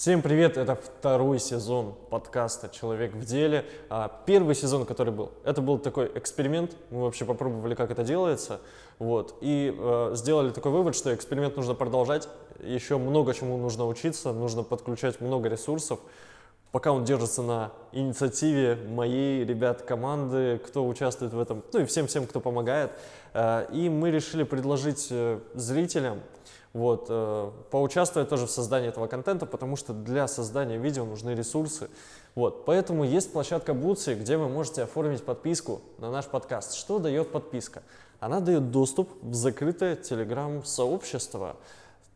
Всем привет, это второй сезон подкаста «Человек в деле». А, Первый сезон, который был, это был такой эксперимент, мы вообще попробовали, как это делается, вот, и э, сделали такой вывод, что эксперимент нужно продолжать, еще много чему нужно учиться, нужно подключать много ресурсов, пока он держится на инициативе моей, ребят, команды, кто участвует в этом, ну и всем-всем, кто помогает. Э, И мы решили предложить э, зрителям вот, э, поучаствовать тоже в создании этого контента, потому что для создания видео нужны ресурсы. Вот, поэтому есть площадка Бутси, где вы можете оформить подписку на наш подкаст. Что дает подписка? Она дает доступ в закрытое телеграм-сообщество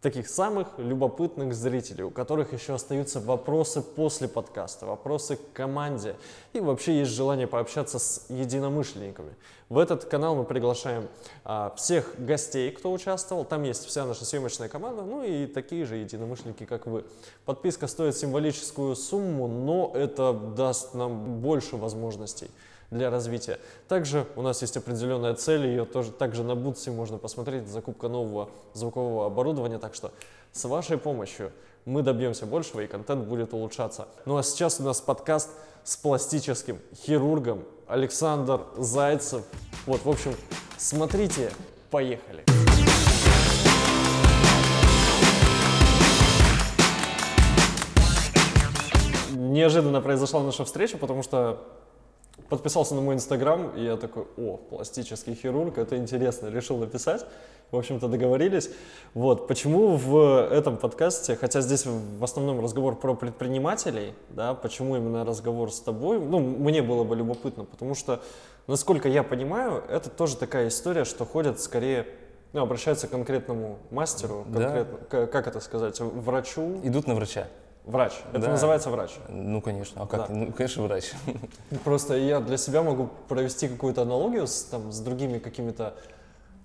таких самых любопытных зрителей, у которых еще остаются вопросы после подкаста, вопросы к команде и вообще есть желание пообщаться с единомышленниками. В этот канал мы приглашаем а, всех гостей, кто участвовал, там есть вся наша съемочная команда, ну и такие же единомышленники, как вы. Подписка стоит символическую сумму, но это даст нам больше возможностей для развития. Также у нас есть определенная цель, ее тоже также на Бутсе можно посмотреть, закупка нового звукового оборудования, так что с вашей помощью мы добьемся большего и контент будет улучшаться. Ну а сейчас у нас подкаст с пластическим хирургом Александр Зайцев. Вот, в общем, смотрите, поехали. Неожиданно произошла наша встреча, потому что подписался на мой инстаграм, и я такой, о, пластический хирург, это интересно, решил написать. В общем-то, договорились. Вот, почему в этом подкасте, хотя здесь в основном разговор про предпринимателей, да, почему именно разговор с тобой, ну, мне было бы любопытно, потому что, насколько я понимаю, это тоже такая история, что ходят скорее, ну, обращаются к конкретному мастеру, Да. конкретно, к- как это сказать, врачу, Идут на врача. Врач, это Да. называется врач. Ну, конечно. А как? Да. Ну, конечно, врач. Просто я для себя могу провести какую-то аналогию с, там, с другими какими-то,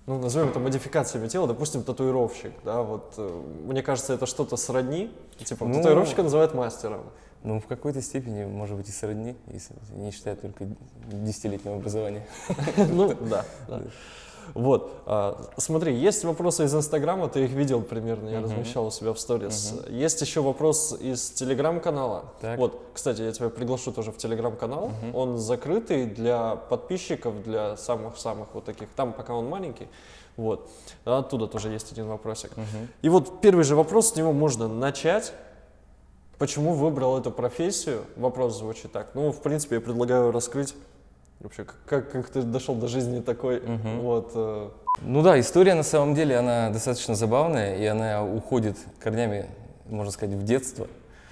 ну, назовем это модификациями тела, допустим, татуировщик, да, вот, э, мне кажется, это что-то сродни, типа, Ну. татуировщика называют мастером. Ну, в какой-то степени, может быть, и сродни, если не считать только десятилетнего образования. Ну, да. Вот, а, смотри, есть вопросы из Инстаграма, ты их видел примерно, я Мгм. размещал у себя в сторис. Есть еще вопрос из Телеграм-канала. Так. Вот, кстати, я тебя приглашу тоже в Телеграм-канал. Он закрытый для подписчиков, для самых-самых вот таких. Там пока он маленький. Вот. А Оттуда тоже есть один вопросик. И вот первый же вопрос, с него можно начать. Почему выбрал эту профессию? Вопрос звучит так. Ну, в принципе, я предлагаю раскрыть вообще, как, как ты дошел до жизни такой. Мгм. Вот. э, Ну да, история на самом деле, она достаточно забавная, и она уходит корнями, можно сказать, в детство.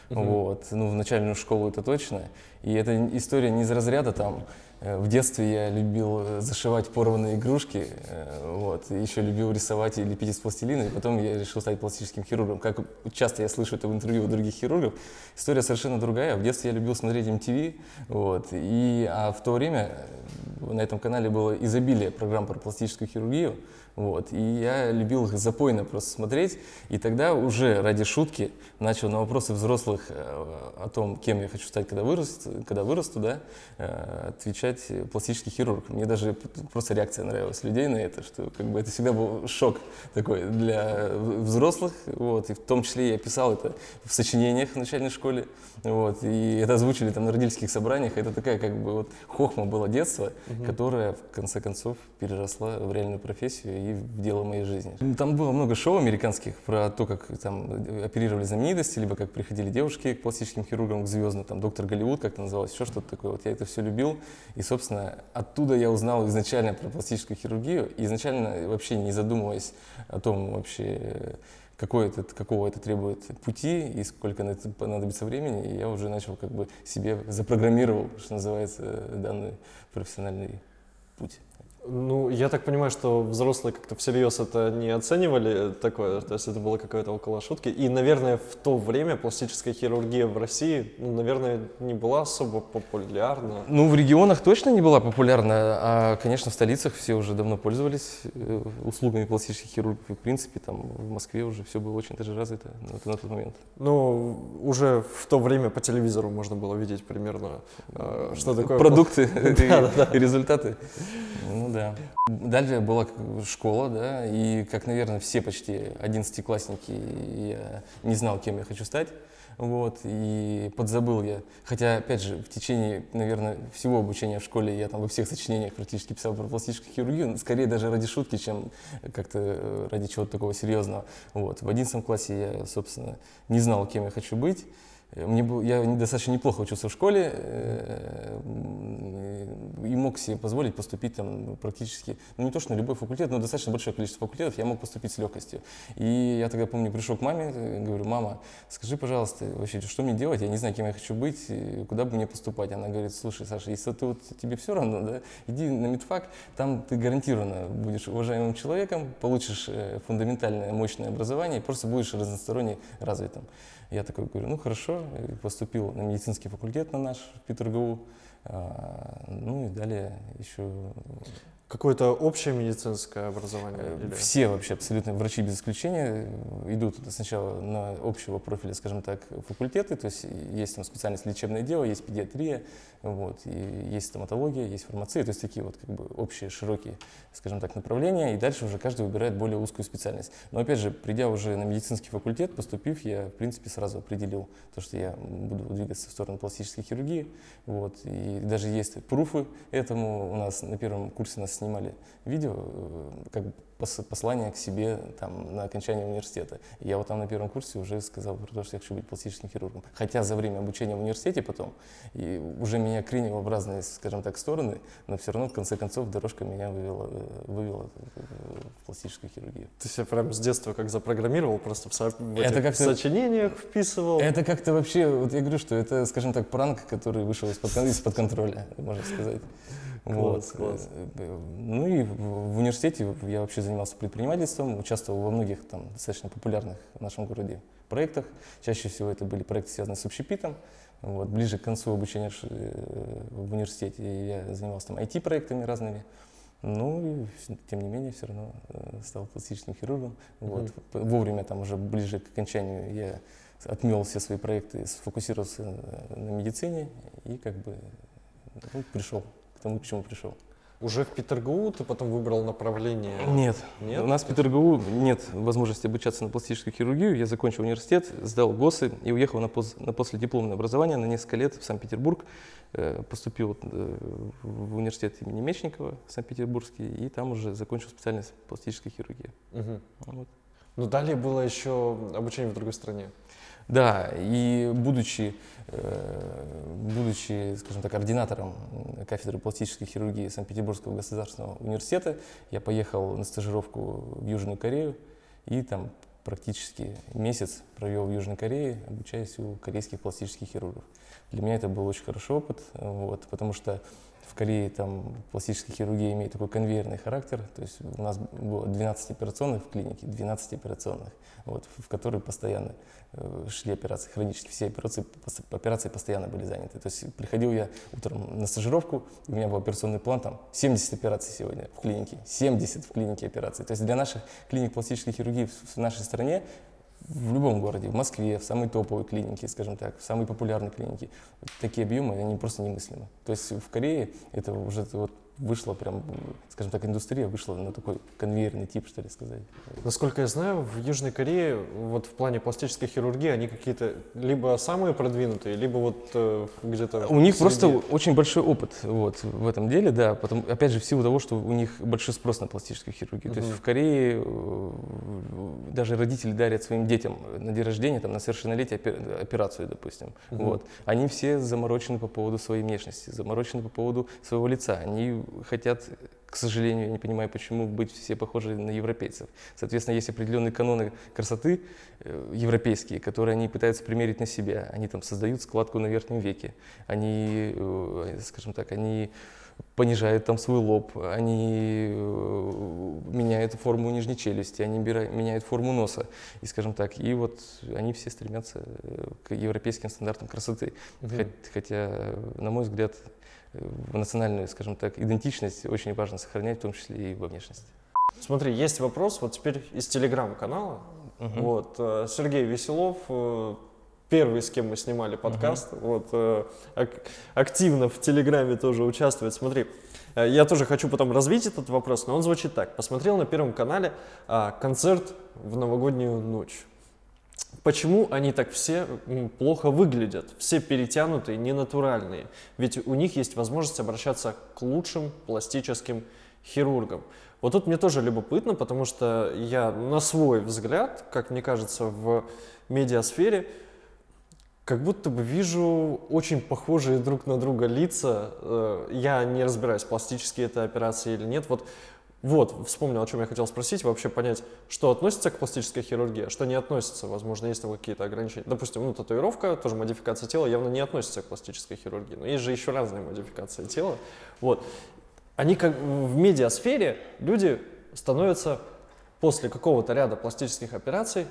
Вот. Ну, в начальную школу это точно. И эта история не из разряда там. Э, В детстве я любил э, зашивать порванные игрушки, э, вот, и еще любил рисовать и лепить из пластилина, и потом я решил стать пластическим хирургом. Как часто я слышу это в интервью у других хирургов, история совершенно другая. В детстве я любил смотреть MTV, вот, и, а в то время на этом канале было изобилие программ про пластическую хирургию, вот, и я любил их запойно просто смотреть, и тогда уже ради шутки начал на вопросы взрослых э, о том, кем я хочу стать, когда вырасту, когда вырасту, да, э, отвечать пластический хирург. Мне даже просто реакция нравилась людей на это, что как бы это всегда был шок такой для взрослых, вот, и в том числе я писал это в сочинениях в начальной школе, вот, и это озвучили там на родительских собраниях, это такая как бы вот хохма была детства, которая в конце концов переросла в реальную профессию в дело моей жизни. Там было много шоу американских про то, как там оперировали знаменитости, либо как приходили девушки к пластическим хирургам, к звездным, там доктор Голливуд как-то называлось, еще что-то такое. Вот я это все любил, и, собственно, оттуда я узнал изначально про пластическую хирургию, и изначально вообще не задумываясь о том вообще, какой это, какого это требует пути и сколько на это понадобится времени, я уже начал как бы себе запрограммировал, что называется, данный профессиональный путь. Ну, я так понимаю, что взрослые как-то всерьез это не оценивали такое, то есть это было какое-то около шутки. И, наверное, в то время пластическая хирургия в России, ну, наверное, не была особо популярна. Ну, в регионах точно не была популярна, а, конечно, в столицах все уже давно пользовались э, услугами пластических хирургов. И, в принципе, там в Москве уже все было очень даже развито на, на тот момент. Ну, уже в то время по телевизору можно было видеть примерно, э, что такое... Продукты и результаты. Ну да. Дальше была школа, да, и как, наверное, все почти одиннадцатиклассники, я не знал, кем я хочу стать. вот, и подзабыл я. Хотя, опять же, в течение, наверное, всего обучения в школе я там во всех сочинениях практически писал про пластическую хирургию, скорее даже ради шутки, чем как-то э, ради чего-то такого серьезного. Вот. В одиннадцатом классе я, собственно, не знал, кем я хочу быть. Мне был, я достаточно неплохо учился в школе э, и мог себе позволить поступить там практически, ну не то что на любой факультет, но достаточно большое количество факультетов я мог поступить с легкостью. И я тогда помню, пришел к маме, э, говорю, мама, скажи, пожалуйста, вообще, что мне делать? Я не знаю, кем я хочу быть, куда бы мне поступать. Она говорит, слушай, Саша, если ты вот, тебе все равно, да, иди на медфак, там ты гарантированно будешь уважаемым человеком, получишь э, фундаментальное мощное образование и просто будешь разносторонне развитым. Я такой говорю, ну хорошо, поступил на медицинский факультет на наш в ПетерГУ, а, ну и далее еще Какое-то общее медицинское образование? Э, или? Все вообще абсолютно врачи без исключения идут сначала на общего профиля, скажем так, факультеты, то есть есть там специальность лечебное дело, есть педиатрия, вот, и есть стоматология, есть фармация, то есть такие вот как бы общие, широкие, скажем так, направления, и дальше уже каждый выбирает более узкую специальность. Но опять же, придя уже на медицинский факультет, поступив, я в принципе сразу определил то, что я буду двигаться в сторону пластической хирургии, вот, и даже есть пруфы этому у нас на первом курсе нас снимали видео, э, как послание к себе там, на окончание университета. И я вот там на первом курсе уже сказал про то, что я хочу быть пластическим хирургом. Хотя за время обучения в университете потом и уже меня клинило в разные, скажем так, стороны, но все равно в конце концов дорожка меня вывела, э, вывела в пластическую хирургию. Ты себя прям с детства как запрограммировал, просто в, со в это как сочинениях вписывал? Это как-то вообще, вот я говорю, что это, скажем так, пранк, который вышел из-под из контроля, можно сказать. Класс, вот. класс. Э, ну и в университете я вообще занимался предпринимательством, участвовал во многих там достаточно популярных в нашем городе проектах. Чаще всего это были проекты, связанные с общепитом. Вот, ближе к концу обучения э, в университете я занимался там IT-проектами разными. Ну и тем не менее все равно э, стал пластическим хирургом. Вот. Mm-hmm. Вовремя там уже ближе к окончанию я отмел все свои проекты, сфокусировался на медицине и как бы ну, пришел к тому, к чему пришел. Уже в Петергоу ты потом выбрал направление? Нет. нет? У нас в Петергоу нет возможности обучаться на пластическую хирургию. Я закончил университет, сдал ГОСы и уехал на, поз, на последипломное образование на несколько лет в Санкт-Петербург. Э, поступил э, в университет имени Мечникова, Санкт-Петербургский, и там уже закончил специальность пластической хирургии. Угу. Вот. Но далее было еще обучение в другой стране. Да, и будучи, э, будучи, скажем так, координатором кафедры пластической хирургии Санкт-Петербургского государственного университета, я поехал на стажировку в Южную Корею и там практически месяц провел в Южной Корее, обучаясь у корейских пластических хирургов. Для меня это был очень хороший опыт, вот, потому что в Корее там пластическая хирургия имеет такой конвейерный характер, то есть у нас было 12 операционных в клинике, 12 операционных, вот, в которые постоянно э, шли операции, хронически все операции, операции постоянно были заняты. То есть приходил я утром на стажировку, у меня был операционный план, там 70 операций сегодня в клинике, 70 в клинике операций. То есть для наших клиник пластической хирургии в нашей стране в любом городе, в Москве, в самой топовой клинике, скажем так, в самой популярной клинике, такие объемы, они просто немыслимы. То есть в Корее это уже вот вышла прям, скажем так, индустрия вышла на такой конвейерный тип, что ли сказать. Насколько я знаю, в Южной Корее вот в плане пластической хирургии они какие-то либо самые продвинутые, либо вот э, где-то... У них среди... просто очень большой опыт вот, в этом деле, да, потом, опять же, в силу того, что у них большой спрос на пластическую хирургию. Угу. То есть в Корее э, даже родители дарят своим детям на день рождения, там, на совершеннолетие операцию, допустим. Угу. Вот. Они все заморочены по поводу своей внешности, заморочены по поводу своего лица. Они хотят, к сожалению, я не понимаю, почему быть все похожи на европейцев. Соответственно, есть определенные каноны красоты э, европейские, которые они пытаются примерить на себя. Они там создают складку на верхнем веке. Они, э, скажем так, они понижают там свой лоб, они э, меняют форму нижней челюсти, они меняют форму носа, и, скажем так, и вот они все стремятся к европейским стандартам красоты. Угу. Хотя, на мой взгляд, национальную, скажем так, идентичность очень важно сохранять, в том числе и во внешности. Смотри, есть вопрос, вот теперь из телеграм-канала. Угу. Вот, э, Сергей Веселов, э, первый, с кем мы снимали подкаст, угу. вот, э, активно в Телеграме тоже участвует. Смотри, я тоже хочу потом развить этот вопрос, но он звучит так. Посмотрел на Первом канале а, концерт в новогоднюю ночь почему они так все плохо выглядят, все перетянутые, ненатуральные. Ведь у них есть возможность обращаться к лучшим пластическим хирургам. Вот тут мне тоже любопытно, потому что я на свой взгляд, как мне кажется, в медиасфере, как будто бы вижу очень похожие друг на друга лица. Э, Я не разбираюсь, пластические это операции или нет. Вот, вот, вспомнил, о чем я хотел спросить, вообще понять, что относится к пластической хирургии, а что не относится. Возможно, есть там какие-то ограничения. Допустим, ну, татуировка, тоже модификация тела, явно не относится к пластической хирургии. Но есть же еще разные модификации тела. Вот. Они как в медиасфере, люди становятся после какого-то ряда пластических операций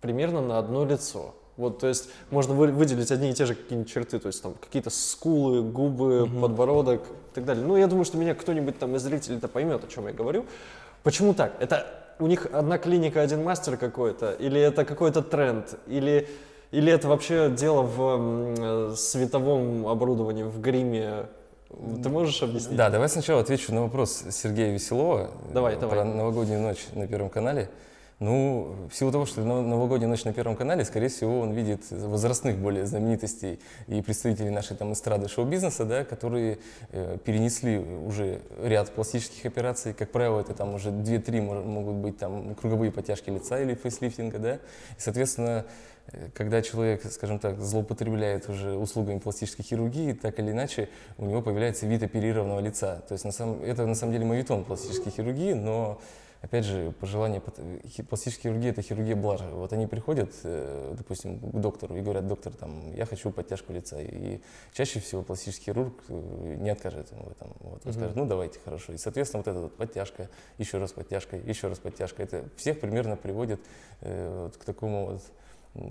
примерно на одно лицо. Вот, то есть можно вы- выделить одни и те же какие-нибудь черты, то есть там какие-то скулы, губы, подбородок и так далее. Ну, я думаю, что меня кто-нибудь там из зрителей-то поймет, о чем я говорю. Почему так? Это у них одна клиника, один мастер какой-то, или это какой-то тренд, или, или это вообще дело в э, световом оборудовании, в гриме? Ты можешь объяснить? Да, давай сначала отвечу на вопрос Сергея Веселова Давай, э, давай. про новогоднюю ночь на Первом канале. Ну, в силу того, что нов- новогодняя ночь на Первом канале, скорее всего, он видит возрастных более знаменитостей и представителей нашей там эстрады шоу-бизнеса, да, которые э, перенесли уже ряд пластических операций. Как правило, это там уже 2-3 мож- могут быть там круговые подтяжки лица или фейслифтинга, да. И, соответственно, э, когда человек, скажем так, злоупотребляет уже услугами пластической хирургии, так или иначе у него появляется вид оперированного лица. То есть на самом, это на самом деле мавитон пластической хирургии, но опять же, пожелание пат- хи- пластической хирургии это хирургия блажи. Вот они приходят, э, допустим, к доктору и говорят, доктор, там, я хочу подтяжку лица. И чаще всего пластический хирург э, не откажет ему в этом. Вот, он Мгм. скажет, ну давайте, хорошо. И, соответственно, вот эта вот подтяжка, еще раз подтяжка, еще раз подтяжка, это всех примерно приводит э, вот к такому вот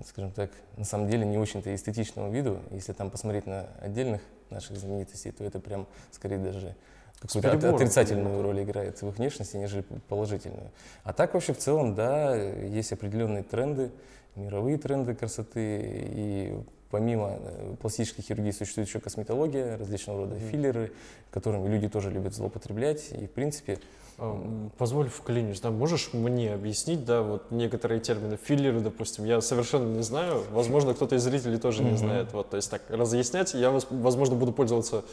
скажем так, на самом деле не очень-то эстетичному виду. Если там посмотреть на отдельных наших знаменитостей, то это прям скорее даже какую-то от- отрицательную роль играет в их внешности, нежели положительную. А так вообще в целом, да, есть определенные тренды, мировые тренды красоты, и помимо э, пластической хирургии существует еще косметология, различного рода Мгм. филлеры, которыми люди тоже любят злоупотреблять, и в принципе Позволь вклинюсь, да, можешь мне объяснить, да, вот некоторые термины, филлеры, допустим, я совершенно не знаю, возможно, кто-то из зрителей тоже не знает, вот, то есть так, разъяснять, я, воз- возможно, буду пользоваться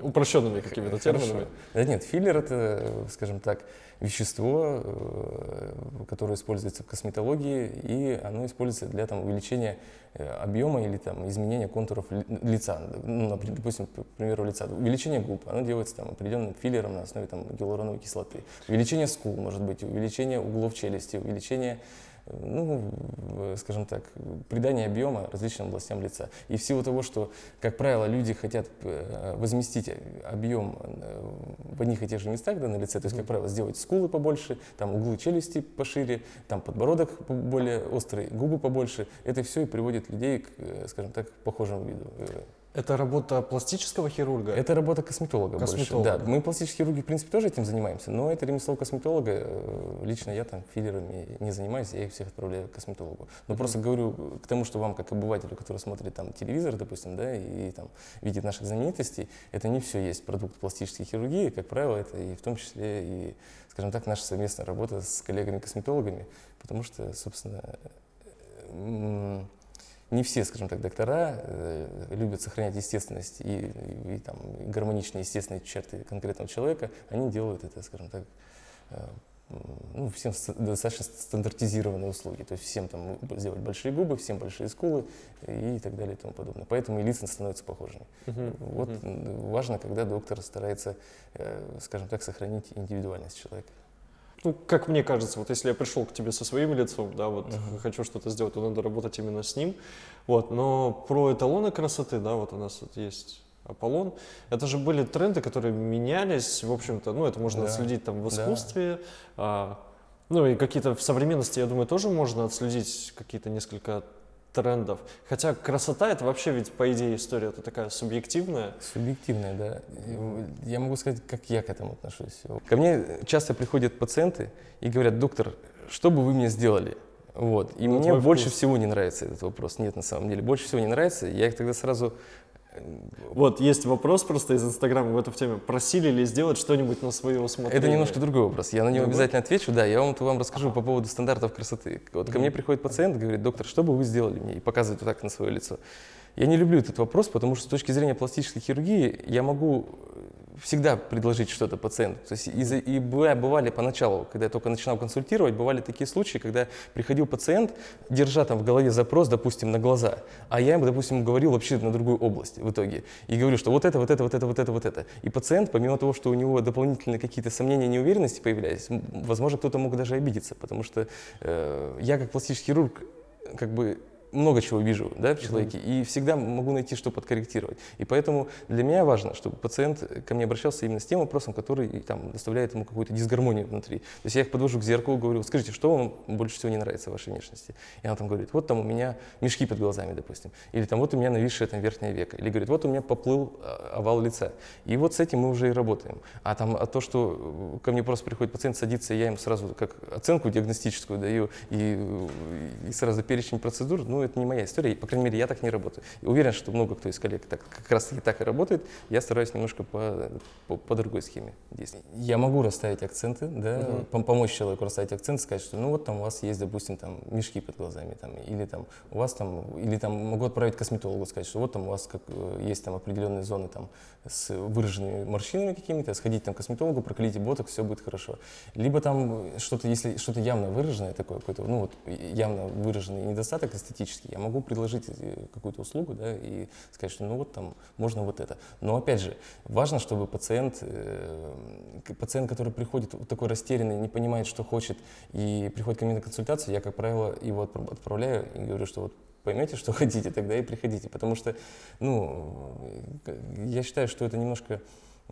упрощенными какими-то терминами. Да нет, филлер это, скажем так, вещество, э, которое используется в косметологии, и оно используется для там, увеличения э, объема или там, изменения контуров ли- лица. Ну, допустим, к примеру, лица. Увеличение губ, оно делается там, определенным филлером на основе там, гиалуроновой кислоты. Увеличение скул, может быть, увеличение углов челюсти, увеличение ну, в- скажем так, придание объема различным областям лица. И в силу того, что, как правило, люди хотят э, возместить объем э, в одних и тех же местах да, на лице, то есть, как правило, сделать скулы побольше, там углы челюсти пошире, там подбородок по- более острый, губы побольше, это все и приводит людей к, э, скажем так, похожему виду. Э, Это работа пластического хирурга? Это работа косметолога, Косметолога. больше. Да, мы пластические хирурги, в принципе, тоже этим занимаемся, но это ремесло косметолога. э, Лично я там филлерами не занимаюсь, я их всех отправляю к косметологу. Но Мгм. просто говорю к тому, что вам, как обывателю, который смотрит там телевизор, допустим, да, и, там видит наших знаменитостей, это не все есть продукт пластической хирургии, как правило, это и в том числе и, скажем так, наша совместная работа с коллегами-косметологами, потому что, собственно, м, не все, скажем так, доктора э, любят сохранять естественность и, и, там, и гармоничные естественные черты конкретного человека. Они делают это, скажем так, э, ну, всем ст- достаточно стандартизированные услуги. То есть всем там сделать большие губы, всем большие скулы и так далее и тому подобное. Поэтому и лица становятся похожими. Мгм, Вот м, важно, когда доктор старается, э, скажем так, сохранить индивидуальность человека. Ну, как мне кажется, вот если я пришел к тебе со своим лицом, да, вот Мгм. хочу что-то сделать, то надо работать именно с ним. Вот, но про эталоны красоты, да, вот у нас вот есть Аполлон. Это же были тренды, которые менялись, в общем-то, ну, это можно Да, отследить там в да. искусстве. а, ну, и какие-то в современности, я думаю, тоже можно отследить какие-то несколько трендов. Хотя красота это вообще ведь, по идее, история это такая субъективная. Субъективное, да. Я могу сказать, как я к этому отношусь. Ко мне часто приходят пациенты и говорят, доктор, что бы вы мне сделали? Вот. И Ну, мне больше вкус. всего не нравится этот вопрос. Нет, на самом деле, больше всего не нравится. Я их тогда сразу Вот, есть вопрос просто из Инстаграма в эту теме. Просили ли сделать что-нибудь на свое усмотрение? Это немножко другой вопрос. Я на него Другой? обязательно отвечу. Да, я вам, вам расскажу по поводу стандартов красоты. Вот ко мне приходит пациент, говорит, доктор, что бы вы сделали мне? И показывает вот так на свое лицо. Я не люблю этот вопрос, потому что с точки зрения пластической хирургии я могу всегда предложить что-то пациенту. То есть и, и быва- бывали поначалу, когда я только начинал консультировать, бывали такие случаи, когда приходил пациент, держа там в голове запрос, допустим, на глаза, а я ему, допустим, говорил вообще на другую область в итоге. И говорю, что вот это, вот это, вот это, вот это, вот это. И пациент, помимо того, что у него дополнительные какие-то сомнения, неуверенности появлялись, возможно, кто-то мог даже обидеться, потому что э, я как пластический хирург как бы много чего вижу да, в человеке, и всегда могу найти, что подкорректировать. И поэтому для меня важно, чтобы пациент ко мне обращался именно с тем вопросом, который там, доставляет ему какую-то дисгармонию внутри. То есть я их подвожу к зеркалу, говорю, скажите, что вам больше всего не нравится в вашей внешности? И она там говорит, вот там у меня мешки под глазами, допустим, или там вот у меня нависшее там верхнее веко, или говорит, вот у меня поплыл а, овал лица. И вот с этим мы уже и работаем. А там а то, что э, ко мне просто приходит пациент, садится, я ему сразу как оценку диагностическую даю и, э, и сразу перечень процедур, ну это не моя история, и, по крайней мере я так не работаю. И уверен, что много кто из коллег так, как раз таки так и работает, я стараюсь немножко по, по, по другой схеме действовать. Я могу расставить акценты, да, пом- помочь человеку расставить акцент, сказать, что ну вот там у вас есть, допустим, там мешки под глазами, там, или там у вас там, или там могу отправить косметологу, сказать, что вот там у вас как, э, есть там определенные зоны там с выраженными морщинами какими-то, сходите там к косметологу, проклейте боток, все будет хорошо. Либо там что-то, если что-то явно выраженное такое, какой-то, ну вот явно выраженный недостаток эстетический, я могу предложить э, какую-то услугу, да, и сказать, что ну вот там можно вот это. Но опять же, важно, чтобы пациент, э, пациент, который приходит вот такой растерянный, не понимает, что хочет, и приходит ко мне на консультацию, я, как правило, его отпра- отправляю и говорю, что вот поймете, что хотите, тогда и приходите. Потому что, ну, э, я считаю, что это немножко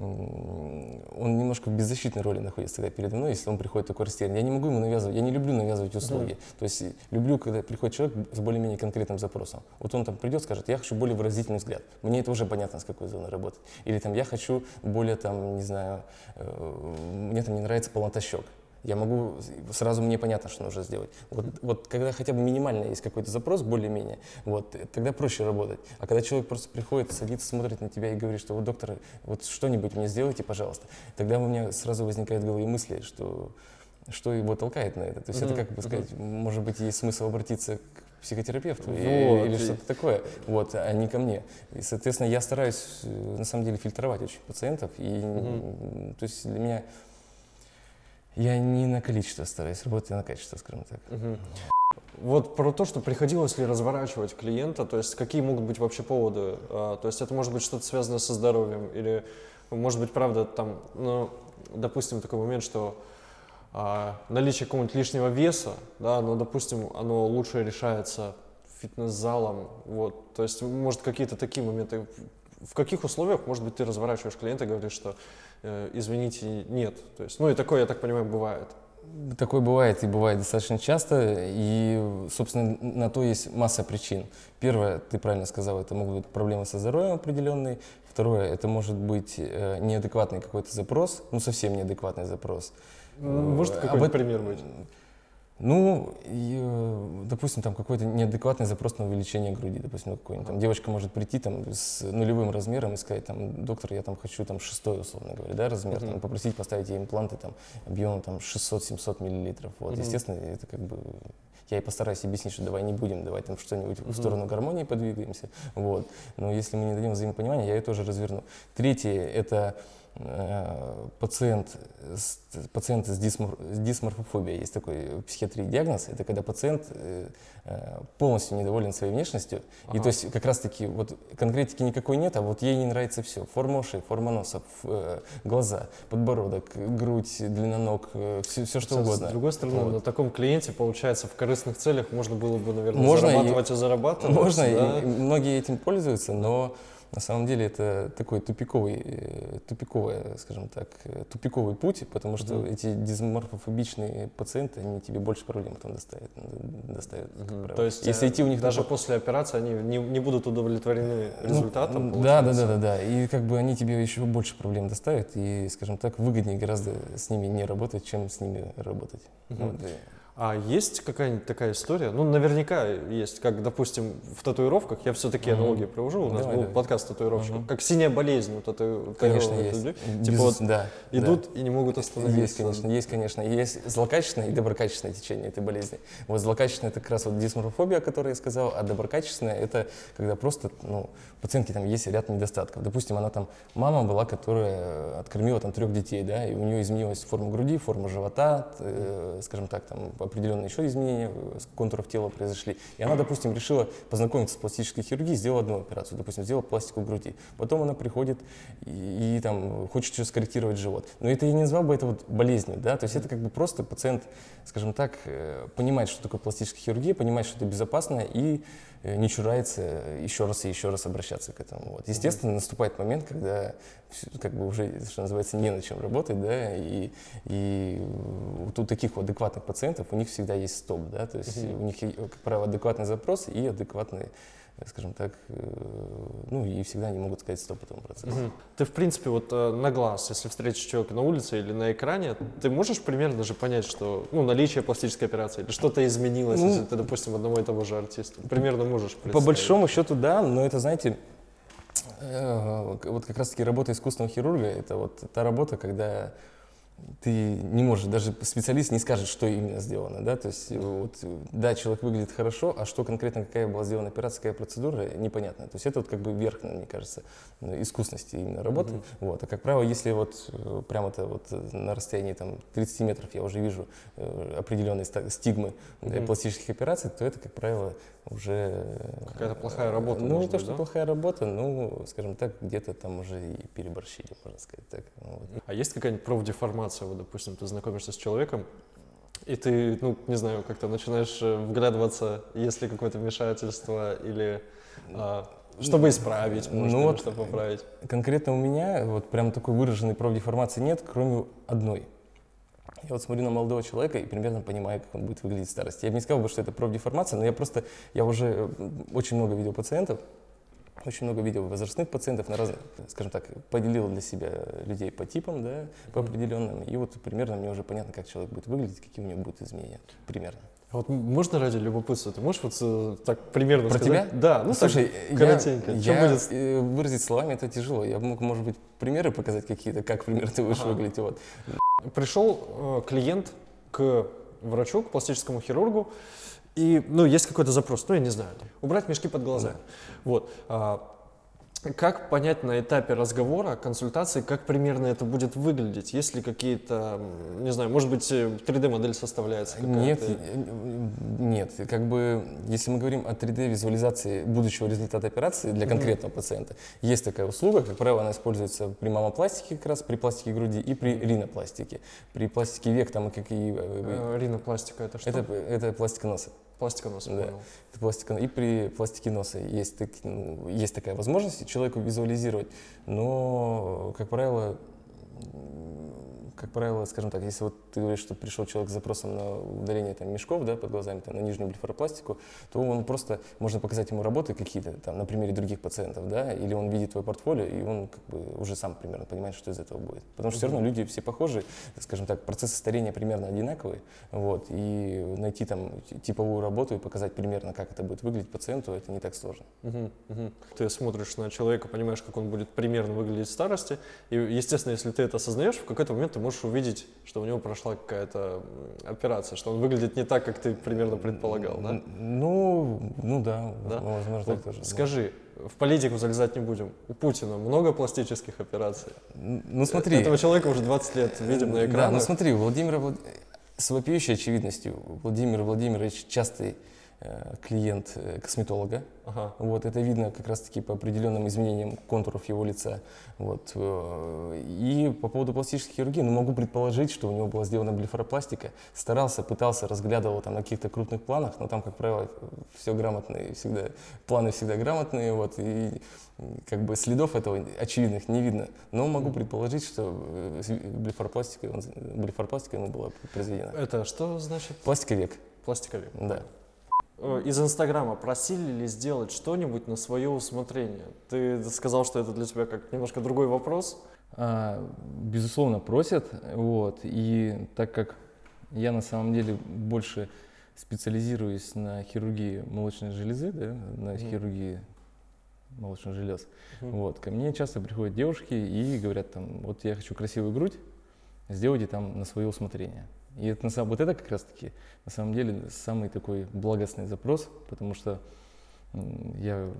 он немножко в беззащитной роли находится тогда передо мной, если он приходит такой растерянный. Я не могу ему навязывать, я не люблю навязывать услуги. То есть э, люблю, когда приходит человек с более-менее конкретным запросом. Вот он там придет, скажет, я хочу более выразительный взгляд. Мне это уже понятно, с какой зоны работать. Или там, я хочу более там, не знаю, э, мне там не нравится полнота щек. Я могу, сразу мне понятно, что нужно сделать. Вот, вот когда хотя бы минимально есть какой-то запрос, более-менее, вот, э, тогда проще работать. А когда человек просто приходит, садится, смотрит на тебя и говорит, что вот, доктор, вот что-нибудь мне сделайте, пожалуйста, тогда у меня сразу возникают в голове мысли, что что его толкает на это. То есть это, как бы сказать, может быть, есть смысл обраться к психотерапевту и- Вот, или и- что-то такое, вот, а не ко мне. И, соответственно, я стараюсь, э, на самом деле, фильтровать очень пациентов. И, м, то есть для меня я не на количество стараюсь работать, а на качество, скажем так. Вот про то, что приходилось ли разворачивать клиента, то есть какие могут быть вообще поводы, А, то есть это может быть что-то связанное со здоровьем или может быть правда там, ну, допустим, такой момент, что а, наличие какого-нибудь лишнего веса, да, но, допустим, оно лучше решается фитнес-залом, вот, то есть может какие-то такие моменты. В каких условиях, может быть, ты разворачиваешь клиента и говоришь, что э, извините, нет, то есть, ну и такое, я так понимаю, бывает. Такое бывает и бывает достаточно часто, и, собственно, на то есть масса причин. Первое, ты правильно сказал, это могут быть проблемы со здоровьем определенные. Второе, это может быть э, неадекватный какой-то запрос, ну совсем неадекватный запрос. Может Э, какой-то об пример быть? Ну, и, э, допустим, там какой-то неадекватный запрос на увеличение груди, допустим, ну, какой-нибудь. Там девочка может прийти там с нулевым размером и сказать, там, доктор, я там хочу там шестой, условно говоря, да, размер, Мгм. там, попросить поставить ей импланты там объемом там 600-700 миллилитров. Вот, Мгм. естественно, это как бы я ей постараюсь объяснить, что давай не будем, давай там что-нибудь Мгм. в сторону гармонии подвигаемся. Вот. Но если мы не дадим взаимопонимания, я ее тоже разверну. Третье – это пациент, с, пациент с, дисмор, с дисморфофобией. Есть такой в психиатрии диагноз. Это когда пациент э, э, полностью недоволен своей внешностью. И Ага. то есть как раз-таки вот конкретики никакой нет, а вот ей не нравится все. Форма ушей, форма носа, э, глаза, подбородок, грудь, длина ног, все, что Кстати, угодно. С другой стороны, Вот. на таком клиенте, получается, в корыстных целях можно было бы, наверное, Можно и- зарабатывать и, зарабатывать. Можно, да? и, и многие этим пользуются, но на самом деле это такой тупиковый, э, тупиковый, скажем так, э, тупиковый путь, потому что Мгм. эти дисморфофобичные пациенты, они тебе больше проблем потом доставят. доставят правило. То есть если э, идти у них даже на после операции они не, не будут удовлетворены Ну, результатом. м, Да, да, да, да, да. И как бы они тебе еще больше проблем доставят, и, скажем так, выгоднее гораздо с ними не работать, чем с ними работать. Мгм. Вот, и- А есть какая-нибудь такая история? Ну, наверняка есть, как, допустим, в татуировках, я все-таки аналогии провожу, у нас Давай, был давай. подкаст татуировщиков, Мгм. как синяя болезнь у тату- Конечно, татуированных есть. людей. Без- Типа вот да, да. идут и не могут остановиться. Есть, конечно, есть, конечно. Есть злокачественное и доброкачественное течение этой болезни. Вот злокачественное это как раз вот дисморфобия, о которой я сказал, а доброкачественное это когда просто, ну, пациентки там есть ряд недостатков. Допустим, она там, мама была, которая откормила там трех детей, да, и у нее изменилась форма груди, форма живота, э, скажем так, там определенные еще изменения э, контуров тела произошли. И она, допустим, решила познакомиться с пластической хирургией, сделала одну операцию, допустим, сделала пластику груди. Потом она приходит и, и там хочет еще скорректировать живот. Но это я не назвал бы это вот болезнью, да, то есть это как бы просто пациент, скажем так, э, понимает, что такое пластическая хирургия, понимает, что это безопасно и э, не чурается еще раз и еще раз обращаться к этому. Вот. Естественно, наступает момент, когда как бы уже, что называется, не на чем работать, да, и, и вот у таких вот адекватных пациентов у них всегда есть стоп, да, то есть у них, и, как правило, адекватный запрос и адекватный, э, скажем так, э, ну и всегда они могут сказать стоп этому процессу. Мгм. Ты, в принципе, вот э, на глаз, если встретишь человека на улице или на экране, ты можешь примерно даже понять, что, ну, наличие пластической операции или что-то изменилось, Ну, если ты, допустим, одного и того же артиста. Примерно можешь По большому счету, да, но это, знаете, э, вот как раз-таки работа искусственного хирурга, это вот та работа, когда ты не можешь, даже специалист не скажет, что именно сделано, да, то есть вот, да, человек выглядит хорошо, а что конкретно, какая была сделана операция, какая процедура, непонятно. То есть это вот как бы верх, мне кажется, искусности именно работы. Мгм. Вот, а как правило, если вот э, прямо это вот э, на расстоянии там 30 метров я уже вижу э, определенные стигмы Мгм. пластических операций, то это, как правило, уже... э, Какая-то плохая работа, Ну, не то, быть, что да? плохая работа, ну, скажем так, где-то там уже и переборщили, можно сказать так. Ну, вот. А есть какая-нибудь профдеформация, вот, допустим, ты знакомишься с человеком, и ты, ну, не знаю, как-то начинаешь э, вглядываться, есть ли какое-то вмешательство или а, чтобы исправить, может, Ну вот, чтобы поправить. Конкретно у меня вот прям такой выраженной профдеформации нет, кроме одной. Я вот смотрю на молодого человека и примерно понимаю, как он будет выглядеть в старости. Я бы не сказал, бы, что это профдеформация, но я просто, я уже э, очень много видел пациентов, очень много видел возрастных пациентов на разных, скажем так, поделил для себя людей по типам, да, по определенным, и вот примерно мне уже понятно, как человек будет выглядеть, какие у него будут изменения, примерно. А Вот можно ради любопытства, ты можешь вот э, так примерно Про сказать? тебя? Да, ну так, слушай, я, коротенько. Я, будет? э, выразить словами это тяжело. Я мог, может быть, примеры показать какие-то, как примерно ты будешь Ага. выглядеть. Вот. Пришел э, клиент к врачу, к пластическому хирургу, и, ну, есть какой-то запрос, ну, я не знаю, убрать мешки под глазами. Вот. Как понять на этапе разговора, консультации, как примерно это будет выглядеть? Есть ли какие-то, не знаю, может быть, э, 3D-модель составляется? какая-то? Нет, э, нет. Как бы, если мы говорим о 3D-визуализации будущего результата операции для конкретного пациента, есть такая услуга, как правило, она используется при мамопластике как раз, при пластике груди и при ринопластике. При пластике век там и какие... э, Э, Ринопластика это что? Это, это пластика носа. Пластика носа, Да. понял. Это пластика. И при пластике носа есть, так- ну, есть такая возможность человеку визуализировать, но, как правило, как правило, скажем так, если вот ты говоришь, что пришел человек с запросом на удаление там, мешков да, под глазами, там, на нижнюю блефаропластику, то он просто, можно показать ему работы какие-то там, на примере других пациентов, да, или он видит твое портфолио, и он как бы уже сам примерно понимает, что из этого будет. Потому что все равно люди все похожи, скажем так, процессы старения примерно одинаковые, вот, и найти там типовую работу и показать примерно, как это будет выглядеть пациенту, это не так сложно. Ты смотришь на человека, понимаешь, как он будет примерно выглядеть в старости, и, естественно, если ты это осознаешь, в какой-то момент ты можешь увидеть, что у него прошла какая-то операция, что он выглядит не так, как ты примерно предполагал, да? Ну, ну да, Да? возможно, Вот тоже. да. Скажи, в политику залезать не будем. У Путина много пластических операций? Ну смотри. Этого человека уже 20 лет видим на Да, экранах. ну смотри, у Владимира Влад- с вопиющей очевидностью Владимир Владимирович частый э, клиент э, косметолога. Ага. Вот, это видно как раз-таки по определенным изменениям контуров его лица. Вот. э, И по поводу пластической хирургии, ну, могу предположить, что у него была сделана блефаропластика. Старался, пытался, разглядывал там на каких-то крупных планах, но там, как правило, все грамотные, всегда, планы всегда грамотные, вот, и как бы следов этого очевидных не видно. Но могу предположить, что э, блефаропластика, блефаропластика ему была произведена. Это что значит Пластика век, пластиковик? да. Э, Из Инстаграма просили ли сделать что-нибудь на свое усмотрение? Ты сказал, что это для тебя как немножко другой вопрос. А, Безусловно, просят, вот, и так как Я на самом деле больше специализируюсь на хирургии молочной железы, да, на Мгм. хирургии молочных желез. Мгм. Вот. Ко мне часто приходят девушки и говорят там, вот я хочу красивую грудь, сделайте там на свое усмотрение. И это, на самом, вот это как раз-таки на самом деле самый такой благостный запрос, потому что я,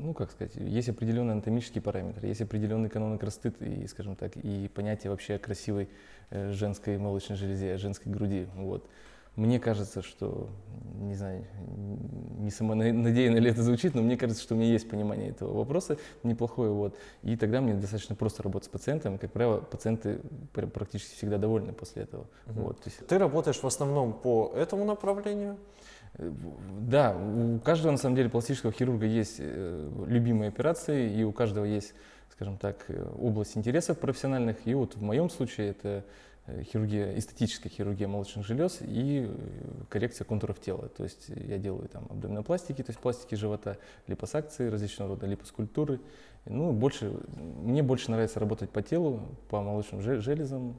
ну как сказать, есть определенные анатомические параметры, есть определенный канон красоты и, скажем так, и понятие вообще о красивой э, женской молочной железе, женской груди. Вот. Мне кажется, что, не знаю, не самонадеянно ли это звучит, но мне кажется, что у меня есть понимание этого вопроса неплохое. Вот. И тогда мне достаточно просто работать с пациентом. Как правило, пациенты пр- практически всегда довольны после этого. Мгм. Вот, есть, Ты работаешь в основном по этому направлению? э, да, у каждого на самом деле пластического хирурга есть э, любимые операции, и у каждого есть, скажем так, э, область интересов профессиональных. И вот в моем случае это хирургия, эстетическая хирургия молочных желез и э, коррекция контуров тела. То есть я делаю там абдоминопластики, то есть пластики живота, липосакции различного рода, липоскультуры. Ну, больше, мне больше нравится работать по телу, по молочным же- железам.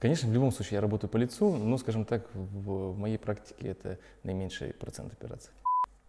Конечно, в любом случае я работаю по лицу, но, скажем так, в, в моей практике это наименьший процент операций.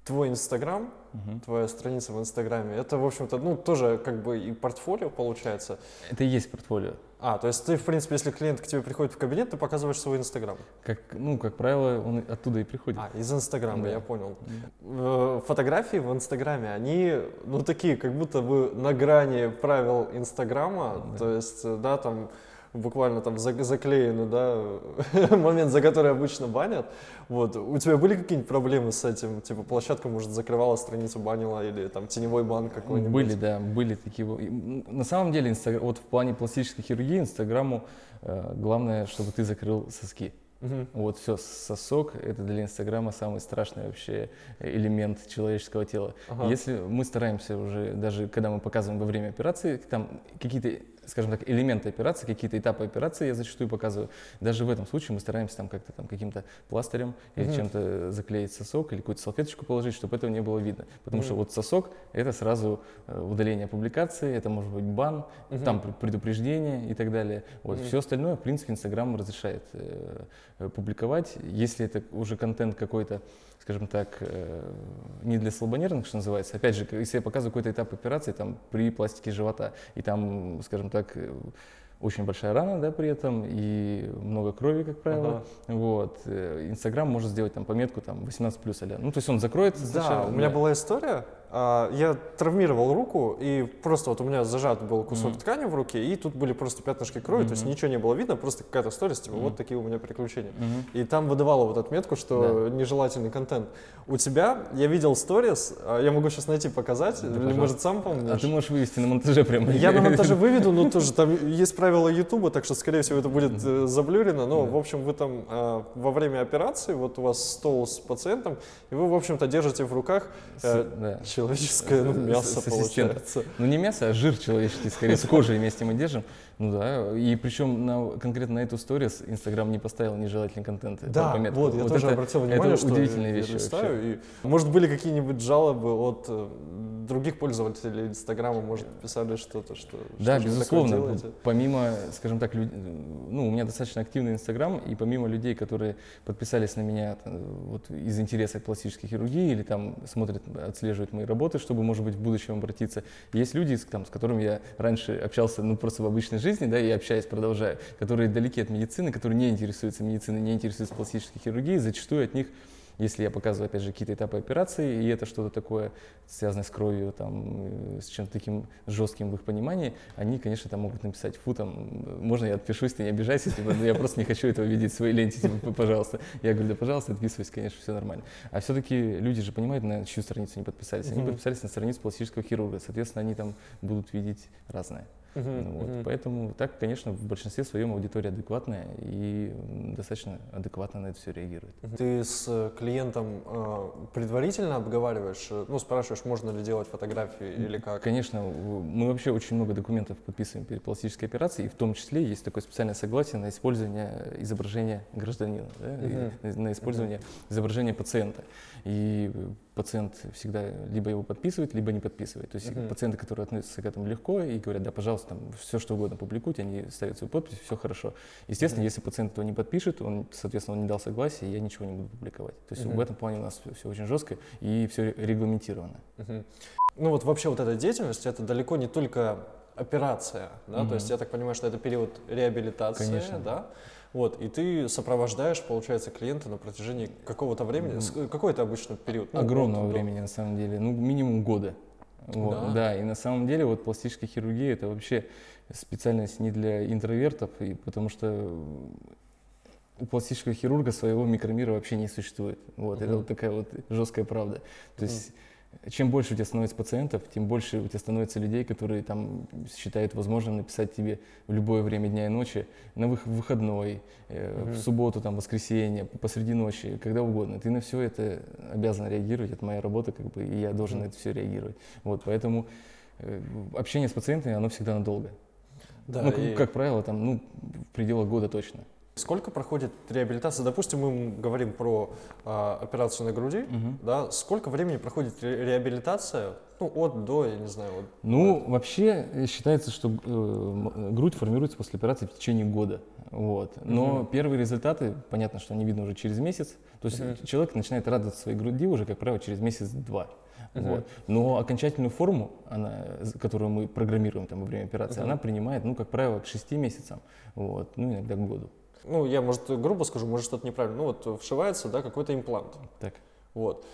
Твой Инстаграм, Мгм. твоя страница в Инстаграме, это, в общем-то, ну, тоже как бы и портфолио получается. Это и есть портфолио. А, то есть ты, в принципе, если клиент к тебе приходит в кабинет, ты показываешь свой Инстаграм. Как, ну, как правило, он оттуда и приходит. А, из Инстаграма, Да. я понял. М. Э, Фотографии в Инстаграме, они, ну, такие, как будто бы на грани правил Инстаграма, Да. то есть, э, да, там буквально там зак- заклеены, да, момент, за который обычно банят. Вот, у тебя были какие-нибудь проблемы с этим? Типа площадка, может, закрывала страницу, банила, или там теневой бан какой-нибудь? Были, да, были такие. На самом деле, Инстагра- вот в плане пластической хирургии Инстаграму э, главное, чтобы ты закрыл соски. Мгм. Вот все, сосок это для Инстаграма самый страшный вообще элемент человеческого тела. Ага. Если мы стараемся уже, даже когда мы показываем во время операции, там какие-то, скажем так, элементы операции, какие-то этапы операции я зачастую показываю, даже в этом случае мы стараемся там как-то там каким-то пластырем или Мгм. чем-то заклеить сосок или какую-то салфеточку положить, чтобы этого не было видно. Потому что Мгм. вот сосок это сразу э, удаление публикации, это может быть бан, Мгм. там пр- предупреждение и так далее. Вот. Мгм. Все остальное, в принципе, Инстаграм разрешает э, публиковать. Если это уже контент какой-то, скажем так, э, не для слабонервных, что называется. Опять же, если я показываю какой-то этап операции там, при пластике живота, и там, скажем так, э, очень большая рана, да, при этом, и много крови, как правило. Вот. э, Инстаграм может сделать там пометку там 18 плюс Ну, то есть он закроет Да, сначала. у меня да. была история. А, Я травмировал руку, и просто вот у меня зажат был кусок Мгм. ткани в руке, и тут были просто пятнышки крови, то есть ничего не было видно, просто какая-то история, типа, Мгм. вот такие у меня приключения. Мгм. И там выдавало вот отметку, что нежелательный контент. У тебя, я видел сторис, а, я могу сейчас найти, показать, Да, или, пожалуйста. может, сам помнишь? А ты можешь вывести на монтаже прямо. Я на монтаже выведу, но тоже там есть правила Ютуба, так что, скорее всего, это будет э, заблюрено. Но, Да. в общем, вы там э, во время операции, вот у вас стол с пациентом, и вы, в общем-то, держите в руках э, да. Человеческое ну, с- мясо, с получается. Ну не мясо, а жир человеческий, скорее, с кожей вместе мы держим. Ну да, и причем на, конкретно на эту сторис Инстаграм не поставил нежелательный контент. Да, пометку. вот, я тоже это, обратил внимание, это что удивительная я вещь листаю, вообще. и, может, были какие-нибудь жалобы от э, других пользователей Инстаграма, может, писали что-то, что Да, что безусловно. Помимо, скажем так, люд- ну, у меня достаточно активный Инстаграм, и помимо людей, которые подписались на меня э, вот, из интереса к пластической хирургии или там смотрят, отслеживают мои работы, чтобы, может быть, в будущем обратиться, есть люди, там, с которыми я раньше общался, ну, просто в обычной жизни, да, и общаюсь, продолжаю, которые далеки от медицины, которые не интересуются медициной, не интересуются пластической хирургией, зачастую от них если я показываю, опять же, какие-то этапы операции, и это что-то такое, связанное с кровью, там, э, с чем-то таким жестким в их понимании, они, конечно, там могут написать, фу, там, можно я отпишусь, ты не обижайся, типа, «Ну, я просто не хочу этого видеть в своей ленте, типа, «П- пожалуйста. Я говорю, да, пожалуйста, отписывайся, конечно, все нормально. А все-таки люди же понимают, на чью страницу они подписались. Они подписались на страницу пластического хирурга, соответственно, они там будут видеть разное. Ну вот, мгм. Поэтому так, конечно, в большинстве своем аудитория адекватная и достаточно адекватно на это все реагирует. Ты с э, клиентом э, предварительно обговариваешь, э, ну, спрашиваешь, можно ли делать фотографии или как? Конечно, мы вообще очень много документов подписываем перед пластической операцией, и в том числе есть такое специальное согласие на использование изображения гражданина, да, и Мгм. на- использование изображения пациента. И пациент всегда либо его подписывает, либо не подписывает. То есть Мгм. пациенты, которые относятся к этому легко и говорят, да, пожалуйста, там, все что угодно публикуйте, они ставят свою подпись, все хорошо. Естественно, Мгм. если пациент этого не подпишет, он, соответственно, он не дал согласия, я ничего не буду публиковать. То есть Мгм. в этом плане у нас все очень жестко и все регламентировано. Мгм. Ну вот вообще вот эта деятельность, это далеко не только операция, да, Мгм. то есть я так понимаю, что это период реабилитации, Конечно. да, вот, и ты сопровождаешь, получается, клиента на протяжении какого-то времени. С- какой это обычно период? Ну, Огромного до- времени, на самом деле, ну, минимум года. Вот, Да? да. и на самом деле вот пластическая хирургия это вообще специальность не для интровертов, и потому что у пластического хирурга своего микромира вообще не существует. Вот, это Мгм. вот такая вот жесткая правда. То Мгм. есть чем больше у тебя становится пациентов, тем больше у тебя становится людей, которые там считают возможным написать тебе в любое время дня и ночи, на вых- выходной, э, Мгм. в субботу, там, воскресенье, посреди ночи, когда угодно. Ты на все это обязан реагировать, это моя работа, как бы, и я должен Мгм. на это все реагировать. Вот, поэтому э, общение с пациентами, оно всегда надолго. Да, ну, как, и как правило, там, ну, в пределах года точно. Сколько проходит реабилитация? Допустим, мы говорим про а, операцию на груди, Мгм. да, сколько времени проходит ре- реабилитация, ну, от до, я не знаю, вот, Ну, вообще э, считается, что э, м- грудь формируется после операции в течение года. Вот. Но Мгм. первые результаты, понятно, что они видны уже через месяц. То есть Мгм. человек начинает радоваться своей груди уже, как правило, через месяц-два. Вот. Но окончательную форму, она, которую мы программируем там, во время операции, Мгм. она принимает, ну, как правило, к 6 месяцам, вот, ну, иногда к году. Ну, я, может, грубо скажу, может, что-то неправильно, ну, вот вшивается, да, какой-то имплант, Так. вот.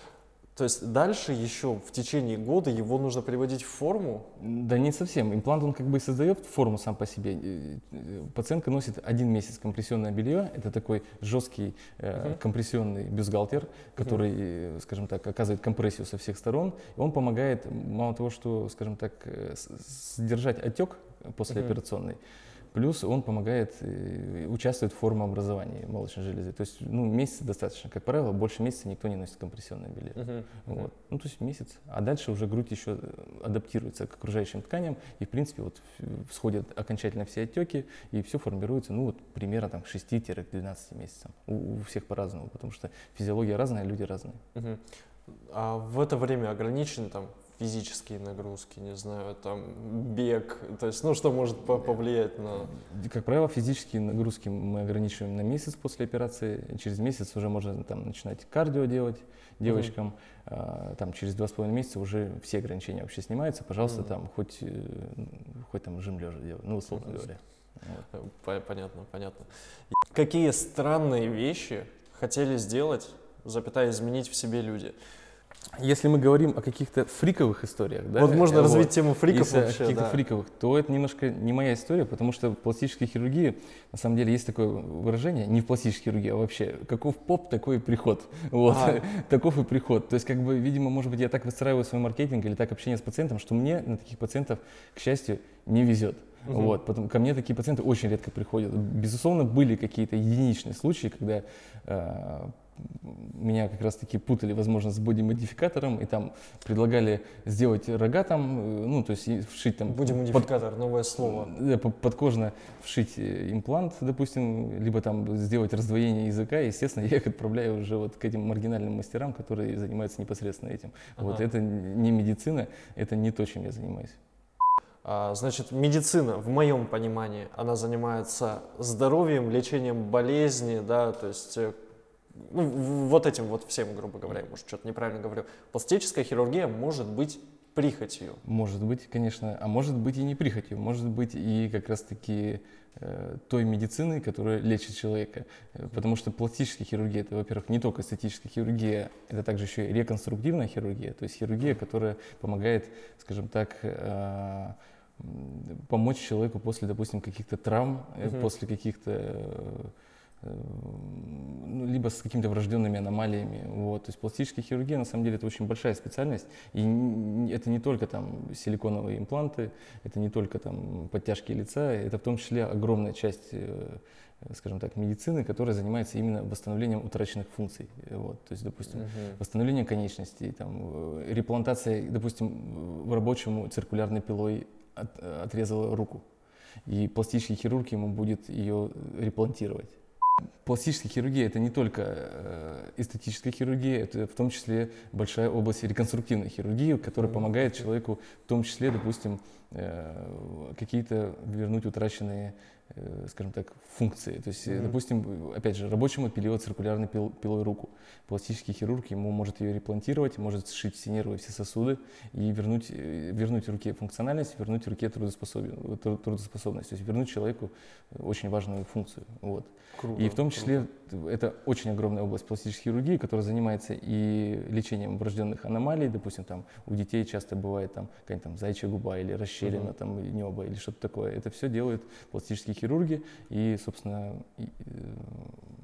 То есть дальше еще в течение года его нужно приводить в форму, Да не совсем. Имплант, он как бы создает форму сам по себе. Э, Пациентка носит один месяц компрессионное белье. Это такой жесткий э, Мгм. компрессионный бюстгальтер, который, э, скажем так, оказывает компрессию со всех сторон. И он помогает, мало того, что, скажем так, э, сдержать отек послеоперационный, плюс он помогает, э, участвует в формообразовании молочной железы. То есть, ну, месяца достаточно. Как правило, больше месяца никто не носит компрессионное белье. Мгм. Вот. Ну, то есть месяц. А дальше уже грудь еще э, адаптируется к окружающим тканям, и, в принципе, вот в- сходят окончательно все отеки, и все формируется, ну, вот примерно там к 6-12 месяцам. У, у всех по-разному, потому что физиология разная, люди разные. Мгм. А в это время ограничены там физические нагрузки, не знаю, там бег, то есть, ну, что может по- повлиять на... Как правило, физические нагрузки мы ограничиваем на месяц после операции. Через месяц уже можно там начинать кардио делать девочкам. А, там через два с половиной месяца уже все ограничения вообще снимаются. Пожалуйста, Мгм. там хоть, э, хоть там жим лежа делать, ну, условно Мгм. говоря. Вот. Э, по- Понятно, понятно. Какие странные вещи хотели сделать, запятая, изменить в себе люди? Если мы говорим о каких-то фриковых историях, да, вот можно э, развить вот, тему фриков если вообще, каких-то да. фриковых, то это немножко не моя история, потому что в пластической хирургии, на самом деле, есть такое выражение, не в пластической хирургии, а вообще, каков поп, такой и приход. Вот, А. таков и приход. То есть, как бы, видимо, может быть, я так выстраиваю свой маркетинг или так общение с пациентом, что мне на таких пациентов, к счастью, не везет. Мгм. Вот, потом, ко мне такие пациенты очень редко приходят. Безусловно, были какие-то единичные случаи, когда э, меня как раз-таки путали, возможно, с бодимодификатором, и там предлагали сделать рога там, э, ну, то есть вшить там... Будем под- новое слово. да, подкожно вшить э, имплант, допустим, либо там сделать раздвоение языка, естественно, я их отправляю уже вот к этим маргинальным мастерам, которые занимаются непосредственно этим. Вот Ага. это не медицина, это не то, чем я занимаюсь. А, Значит, медицина, в моем понимании, она занимается здоровьем, лечением болезни, да, то есть э, ну, вот этим вот всем, грубо говоря, я, может, что-то неправильно говорю. Пластическая хирургия может быть прихотью. Может быть, конечно, а может быть и не прихотью, может быть и как раз-таки э, той медицины, которая лечит человека. Э, Потому что пластическая хирургия, это, во-первых, не только эстетическая хирургия, это также еще и реконструктивная хирургия, то есть хирургия, которая помогает, скажем так, э, помочь человеку после, допустим, каких-то травм, Мгм. после каких-то э, ну, либо с какими-то врожденными аномалиями. Вот. То есть пластическая хирургия, на самом деле, это очень большая специальность. И это не только там силиконовые импланты, это не только там подтяжки лица, это в том числе огромная часть э, скажем так, медицины, которая занимается именно восстановлением утраченных функций. Э, Вот, то есть, допустим, Мгм. восстановление конечностей, там, э, реплантация, допустим, в рабочему циркулярной пилой от- отрезала руку, и пластический хирург ему будет ее реплантировать. Пластическая хирургия это не только э, эстетическая хирургия, это в том числе большая область реконструктивной хирургии, которая помогает человеку, в том числе, допустим, э, какие-то вернуть утраченные скажем так, функции. То есть, mm-hmm. допустим, опять же, рабочему пилет циркулярной пил, пилой руку. Пластический хирург ему может ее реплантировать, может сшить все нервы, все сосуды и вернуть, э, вернуть руке функциональность, вернуть руке трудоспособность. То есть вернуть человеку очень важную функцию. Вот. Круто, и в том числе круто. это очень огромная область пластической хирургии, которая занимается и лечением врожденных аномалий. Допустим, там у детей часто бывает там какая-нибудь там зайчья губа или расщелина, mm-hmm. там небо или что-то такое. Это все делают пластические хирурги, и, собственно, и, э,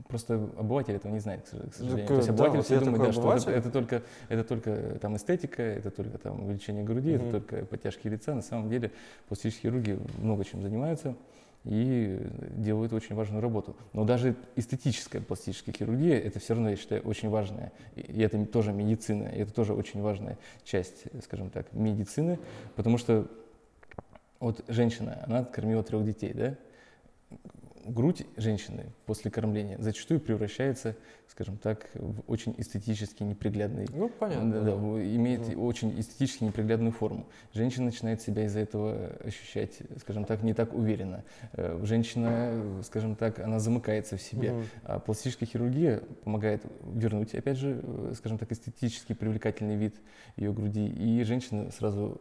просто обыватель этого не знает, к сожалению. Так, То есть обыватель да, все думает, да, что это, это только, это только там эстетика, это только там увеличение груди, mm-hmm. это только подтяжки лица. На самом деле пластические хирурги много чем занимаются и делают очень важную работу. Но даже эстетическая пластическая хирургия, это все равно, я считаю, очень важная. И это тоже медицина, и это тоже очень важная часть, скажем так, медицины, потому что вот женщина, она кормила трех детей, да, грудь женщины после кормления зачастую превращается, скажем так, в очень эстетически неприглядный. Ну, понятно. Да, да, имеет mm. очень эстетически неприглядную форму. Женщина начинает себя из-за этого ощущать, скажем так, не так уверенно. Э, женщина, скажем так, она замыкается в себе. Mm. А пластическая хирургия помогает вернуть, опять же, э, скажем так, эстетически привлекательный вид ее груди. И женщина сразу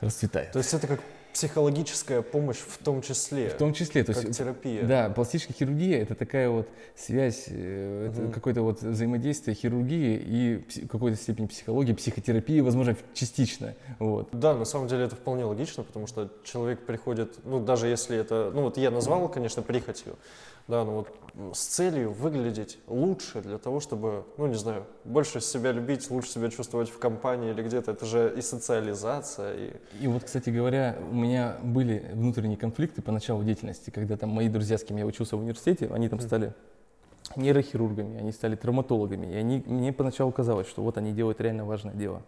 расцветает. То есть это как психологическая помощь в том числе. В том числе, то есть терапия. Да, пластическая хирургия это такая вот связь, это угу. какое-то вот взаимодействие хирургии и какой-то степени психологии, психотерапии, возможно, частично. Вот. Да, на самом деле это вполне логично, потому что человек приходит, ну даже если это, ну вот я назвал, конечно, прихотью, да, ну вот с целью выглядеть лучше для того, чтобы, ну не знаю, больше себя любить, лучше себя чувствовать в компании или где-то. Это же и социализация. И, и вот, кстати говоря, у меня были внутренние конфликты по началу деятельности, когда там мои друзья, с кем я учился в университете, они там стали нейрохирургами, они стали травматологами. И они, мне поначалу казалось, что вот они делают реально важное дело.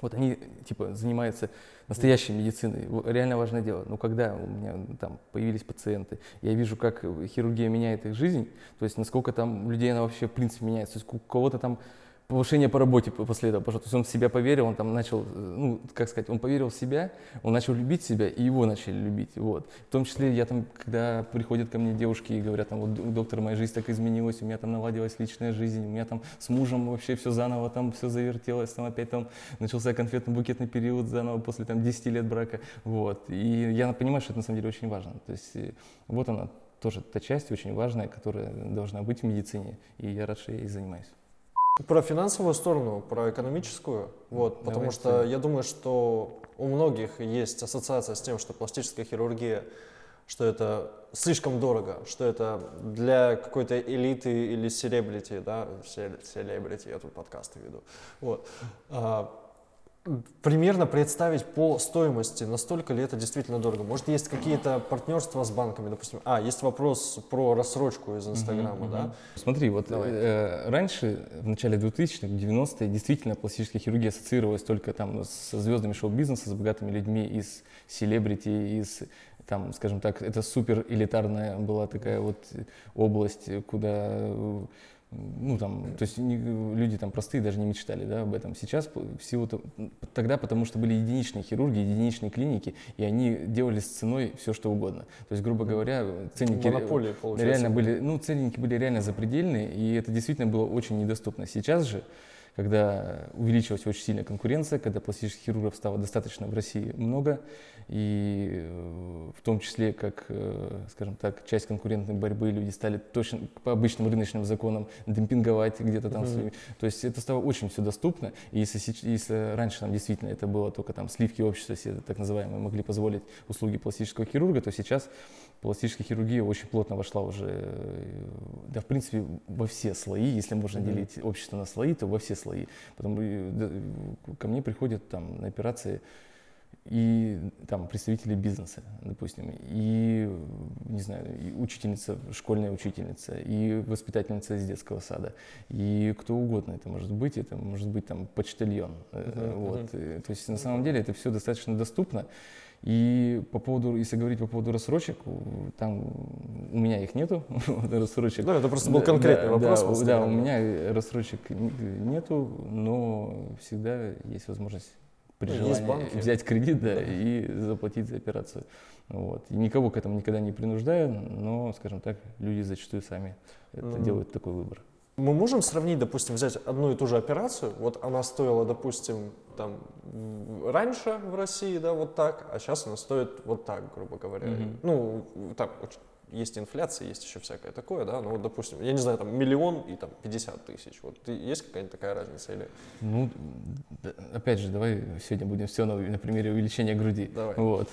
Вот они, типа, занимаются настоящей медициной. Реально важное дело. Но когда у меня там появились пациенты, я вижу, как хирургия меняет их жизнь, то есть насколько там людей она вообще в принципе меняется. То есть у кого-то там повышение по работе после этого пошло. То есть он в себя поверил, он там начал, ну, как сказать, он поверил в себя, он начал любить себя, и его начали любить. Вот. В том числе я там, когда приходят ко мне девушки и говорят, там, вот, доктор, моя жизнь так изменилась, у меня там наладилась личная жизнь, у меня там с мужем вообще все заново, там все завертелось, там опять там начался конфетно-букетный период заново после там 10 лет брака. Вот. И я понимаю, что это на самом деле очень важно. То есть э, вот она, тоже та часть очень важная, которая должна быть в медицине, и я рад, что я ей занимаюсь. Про финансовую сторону, про экономическую, вот, Давай потому что я думаю, что у многих есть ассоциация с тем, что пластическая хирургия, что это слишком дорого, что это для какой-то элиты или селебрити, да, селебрити, я тут подкасты веду, вот. Примерно представить по стоимости, настолько ли это действительно дорого. Может, есть какие-то партнерства с банками, допустим. А, есть вопрос про рассрочку из Инстаграма, uh-huh, да? Смотри, вот э, раньше, в начале 2000-х, 90-е, действительно пластическая хирургия ассоциировалась только там со звездами шоу-бизнеса, с богатыми людьми из селебрити, из там, скажем так, это супер элитарная была такая вот область, куда ну там, то есть не, люди там простые даже не мечтали, да, об этом. Сейчас в силу тогда, потому что были единичные хирурги, единичные клиники, и они делали с ценой все что угодно. То есть, грубо говоря, ценники Монополия, реально были, ну ценники были реально запредельные, и это действительно было очень недоступно. Сейчас же когда увеличилась очень сильная конкуренция, когда пластических хирургов стало достаточно в России много, и э, в том числе, как, э, скажем так, часть конкурентной борьбы люди стали точно по обычным рыночным законам демпинговать где-то там. Mm-hmm. То есть это стало очень все доступно, и если, если раньше там действительно это было только там сливки общества, все так называемые, могли позволить услуги пластического хирурга, то сейчас пластическая хирургия очень плотно вошла уже, э, да, в принципе, во все слои, если можно mm-hmm. делить общество на слои, то во все слои. Потому да, ко мне приходят там на операции и там представители бизнеса, допустим, и, не знаю, и учительница, школьная учительница, и воспитательница из детского сада, и кто угодно это может быть, это может быть там почтальон, uh-huh, вот, uh-huh. то есть на самом деле это все достаточно доступно, и по поводу, если говорить по поводу рассрочек, там у меня их нету, рассрочек. Да, это просто был конкретный да, вопрос. Да, да, у меня рассрочек нету, но всегда есть возможность при ну, желании взять кредит да, да. и заплатить за операцию. Вот. И никого к этому никогда не принуждаю, но, скажем так, люди зачастую сами это mm-hmm. делают такой выбор. Мы можем сравнить, допустим, взять одну и ту же операцию, вот она стоила, допустим, там раньше в России, да, вот так, а сейчас она стоит вот так, грубо говоря. Mm-hmm. Ну, так, есть инфляция, есть еще всякое такое, да, ну вот, допустим, я не знаю, там миллион и там 50 тысяч, вот есть какая-нибудь такая разница или? Ну, опять же, давай сегодня будем все на, на примере увеличения груди. Давай. Вот.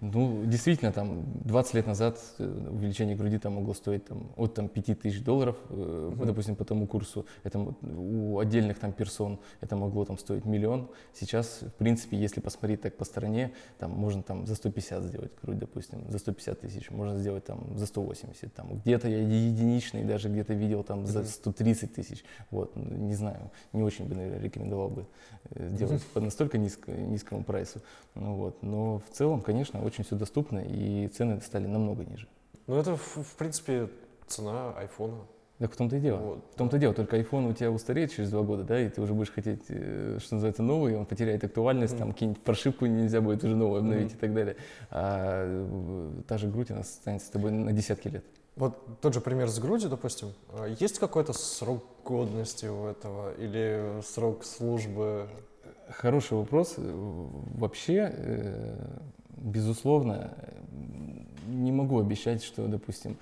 Ну, действительно, там 20 лет назад э, увеличение груди там могло стоить там, от там, 5 тысяч долларов, mm-hmm. допустим, по тому курсу. Это, у отдельных там персон это могло там стоить миллион. Сейчас, в принципе, если посмотреть так по стороне, там можно там за 150 сделать грудь, допустим, за 150 тысяч, можно сделать там за 180. Там, где-то я единичный даже где-то видел там за 130 тысяч. Вот, не знаю, не очень бы, наверное, рекомендовал бы э, сделать по настолько низко, низкому прайсу. Ну, вот. Но в целом, конечно, очень все доступно, и цены стали намного ниже. Ну, это, в, принципе, цена айфона. Так в том-то и дело. Вот, в том-то и дело. Только iPhone у тебя устареет через два года, да, и ты уже будешь хотеть, э, что называется, новый, он потеряет актуальность, mm-hmm. там какие-нибудь прошивку нельзя будет уже новую обновить mm-hmm. и так далее. А э, та же грудь, она останется с тобой на десятки лет. Вот тот же пример с грудью, допустим. А есть какой-то срок годности у этого или срок службы? Хороший вопрос. Вообще, безусловно, не могу обещать, что, допустим,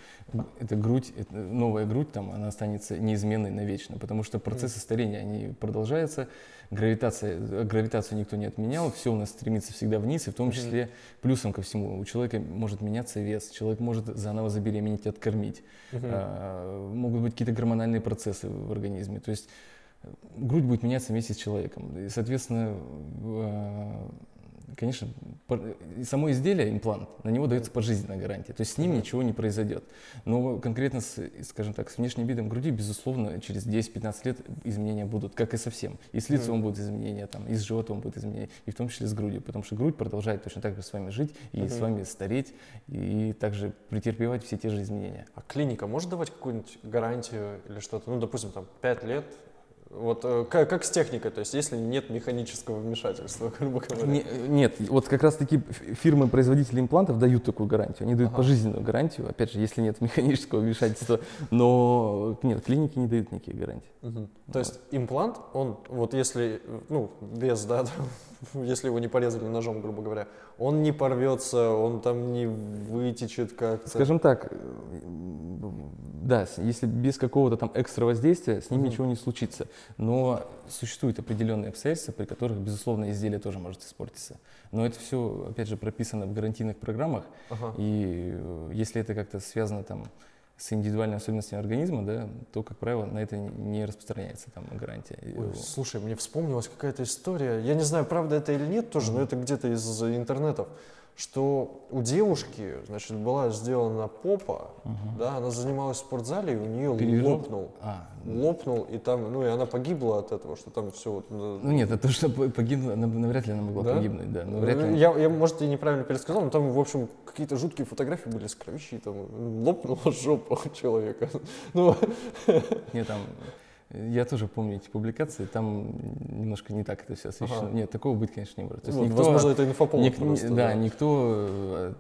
эта грудь, эта новая грудь, там, она останется неизменной навечно, потому что процессы старения, они продолжаются, гравитация, гравитацию никто не отменял, все у нас стремится всегда вниз, и в том числе плюсом ко всему, у человека может меняться вес, человек может заново забеременеть, откормить, а, могут быть какие-то гормональные процессы в организме, то есть грудь будет меняться вместе с человеком, и, соответственно, а, конечно, само изделие, имплант, на него дается пожизненная гарантия. То есть с ним ничего не произойдет. Но конкретно, с, скажем так, с внешним видом груди, безусловно, через 10-15 лет изменения будут, как и совсем. И с лицом будут изменения, там, и с животом будут изменения, и в том числе с грудью. Потому что грудь продолжает точно так же с вами жить, и с вами стареть, и также претерпевать все те же изменения. А клиника может давать какую-нибудь гарантию или что-то? Ну, допустим, там 5 лет вот э, как, как с техникой, то есть если нет механического вмешательства, грубо говоря? Не, нет, вот как раз таки фирмы-производители имплантов дают такую гарантию, они дают ага. пожизненную гарантию, опять же, если нет механического вмешательства, но нет, клиники не дают никаких гарантий. Угу. То есть имплант, он вот если, ну, вес, да, если его не порезали ножом, грубо говоря, он не порвется, он там не вытечет как-то. Скажем так, да, если без какого-то там экстра воздействия, с ним mm-hmm. ничего не случится. Но существуют определенные обстоятельства, при которых, безусловно, изделие тоже может испортиться. Но это все, опять же, прописано в гарантийных программах. Uh-huh. И э, если это как-то связано там с индивидуальными особенностями организма, да, то, как правило, на это не распространяется там гарантия. Ой, слушай, мне вспомнилась какая-то история. Я не знаю, правда это или нет тоже, mm-hmm. но это где-то из интернетов что у девушки, значит, была сделана попа, угу. да, она занималась в спортзале, и у нее Пережил? лопнул. А, лопнул, и там, ну, и она погибла от этого, что там все вот... Ну нет, это что погибла, навряд ли она могла да? погибнуть, да. Но вряд ли... я, я, может, и неправильно пересказал, но там, в общем, какие-то жуткие фотографии были с кровищей, там лопнула жопа человека. Ну... Нет, там я тоже помню эти публикации, там немножко не так это все освещено. Ага. Нет, такого быть, конечно, не может. То есть вот, никто, возможно, это инфоповод ник, просто, да, да, никто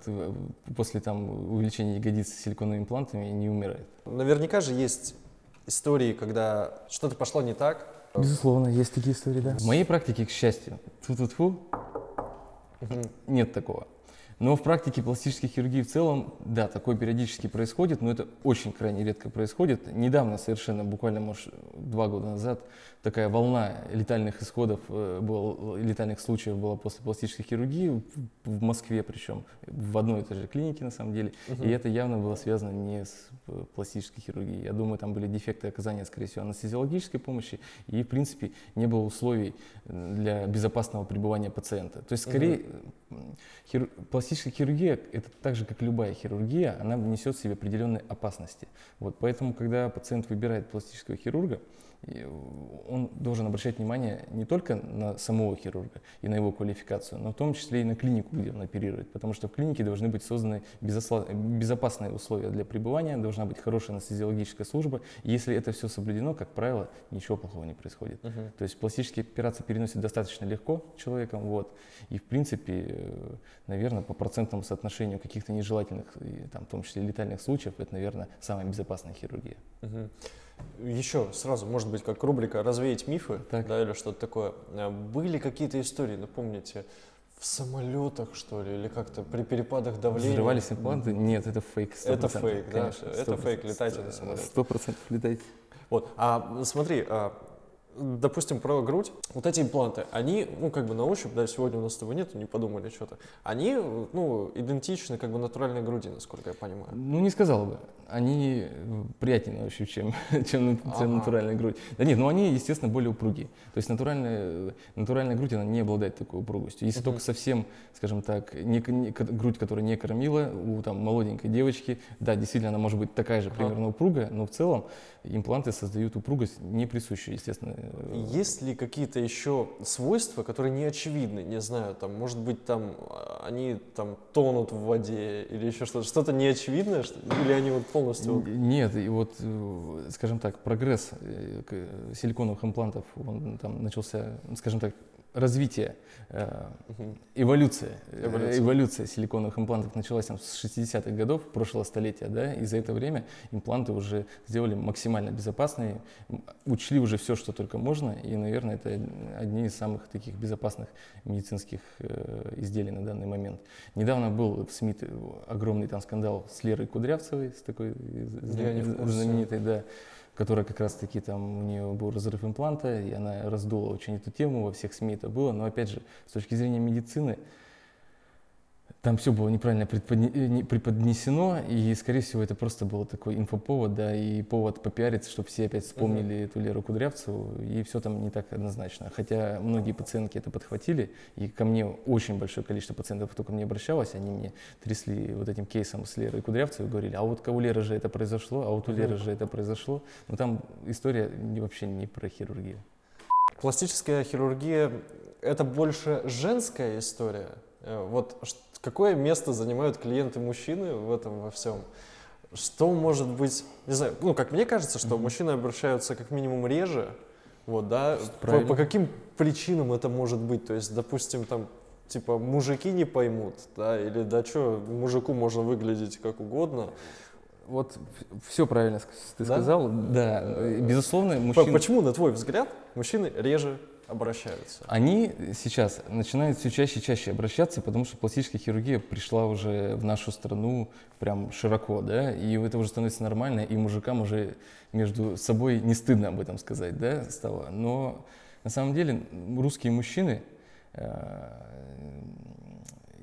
э, после там, увеличения ягодиц силиконовыми имплантами не умирает. Наверняка же есть истории, когда что-то пошло не так. Безусловно, есть такие истории, да. В моей практике, к счастью, ту-ту-ту, угу. нет такого. Но в практике пластической хирургии в целом, да, такое периодически происходит, но это очень крайне редко происходит. Недавно, совершенно буквально, может, два года назад, такая волна летальных исходов, э, было, летальных случаев была после пластической хирургии в Москве, причем в одной и той же клинике на самом деле. Мгм. И это явно было связано не с э, пластической хирургией. Я думаю, там были дефекты оказания, скорее всего, анестезиологической помощи, и, в принципе, не было условий для безопасного пребывания пациента. То есть, скорее, э, хиру- пластическая хирургия, это так же, как любая хирургия, она несет в себе определенные опасности. Вот, поэтому, когда пациент выбирает пластического хирурга, он должен обращать внимание не только на самого хирурга и на его квалификацию, но в том числе и на клинику, где он оперирует. Потому что в клинике должны быть созданы безопасные условия для пребывания, должна быть хорошая анестезиологическая служба. И если это все соблюдено, как правило, ничего плохого не происходит. Мгм. То есть пластические операции переносят достаточно легко человеком, вот, и в принципе, наверное, по процентному соотношению каких-то нежелательных, там, в том числе летальных случаев, это, наверное, самая безопасная хирургия. Мгм. Еще сразу, может быть, как рубрика «Развеять мифы», Так. да, или что-то такое. А Были какие-то истории, напомните, в самолетах, что ли, или как-то при перепадах давления? Взрывались импланты? Нет, это фейк. 100%, Это фейк, да? конечно, Это 100%, фейк, летайте на самолете. Сто процентов летайте. Вот, а смотри, а, допустим, про грудь, вот эти импланты, они, ну, как бы на ощупь, да, сегодня у нас этого нету, не подумали что-то, они, ну, идентичны, как бы, натуральной груди, насколько я понимаю. Ну, не сказал бы. Они э, приятнее на ощупь, чем, чем, Ага. чем натуральная грудь. Да нет, но они, естественно, более упругие. То есть натуральная, натуральная грудь, она не обладает такой упругостью. Если Мгм. только совсем, скажем так, не, не грудь, которая не кормила у там, молоденькой девочки, да, действительно, она может быть такая же Ага. примерно упругая, но в целом импланты создают упругость, не присущую, естественно. э, Есть ли какие-то еще свойства, которые не очевидны, не знаю, там, может быть, там, а, они там тонут в воде или еще что-то, что-то неочевидное, что- или они вот полностью... Нет, и вот, э, скажем так, прогресс э, силиконовых имплантов, он там начался, скажем так, развитие, э, эволюция, э, Эволюция. эволюция силиконовых имплантов началась там, с 60-х годов прошлого столетия, да, и за это время импланты уже сделали максимально безопасные, учли уже все, что только можно, и, наверное, это одни из самых таких безопасных медицинских э, изделий на данный момент. Недавно был в СМИ т- огромный там скандал с Лерой Кудрявцевой, с такой э, Я знаменитой, да, которая как раз-таки там у нее был разрыв импланта, и она раздула очень эту тему, во всех СМИ это было, но опять же, с точки зрения медицины, там все было неправильно э, не- преподнесено, и, скорее всего, это просто был такой инфоповод, да, и повод попиариться, чтобы все опять вспомнили эту Леру Кудрявцеву, и все там не так однозначно. Хотя многие пациентки это подхватили, и ко мне очень большое количество пациентов, кто ко мне обращалось, они мне трясли вот этим кейсом с Лерой Кудрявцевой, говорили, а вот у Леры же это произошло, а вот у. Леры же это произошло. Но там история вообще не про хирургию. Пластическая хирургия – это больше женская история. Э, Вот какое место занимают клиенты-мужчины в этом во всем? Что может быть, не знаю, ну, как мне кажется, что Мгм. мужчины обращаются как минимум реже, вот, да, по, по каким причинам это может быть? То есть, допустим, там, типа, мужики не поймут, да, или да что, мужику можно выглядеть как угодно. Вот все правильно ты Да? сказал. Да, э, безусловно, мужчины... Почему, на твой взгляд, мужчины реже обращаются? Они сейчас начинают все чаще и чаще обращаться, потому что пластическая хирургия пришла уже в нашу страну прям широко, да, и это уже становится нормально, и мужикам уже между собой не стыдно об этом сказать, да, стало. Но на самом деле русские мужчины, э,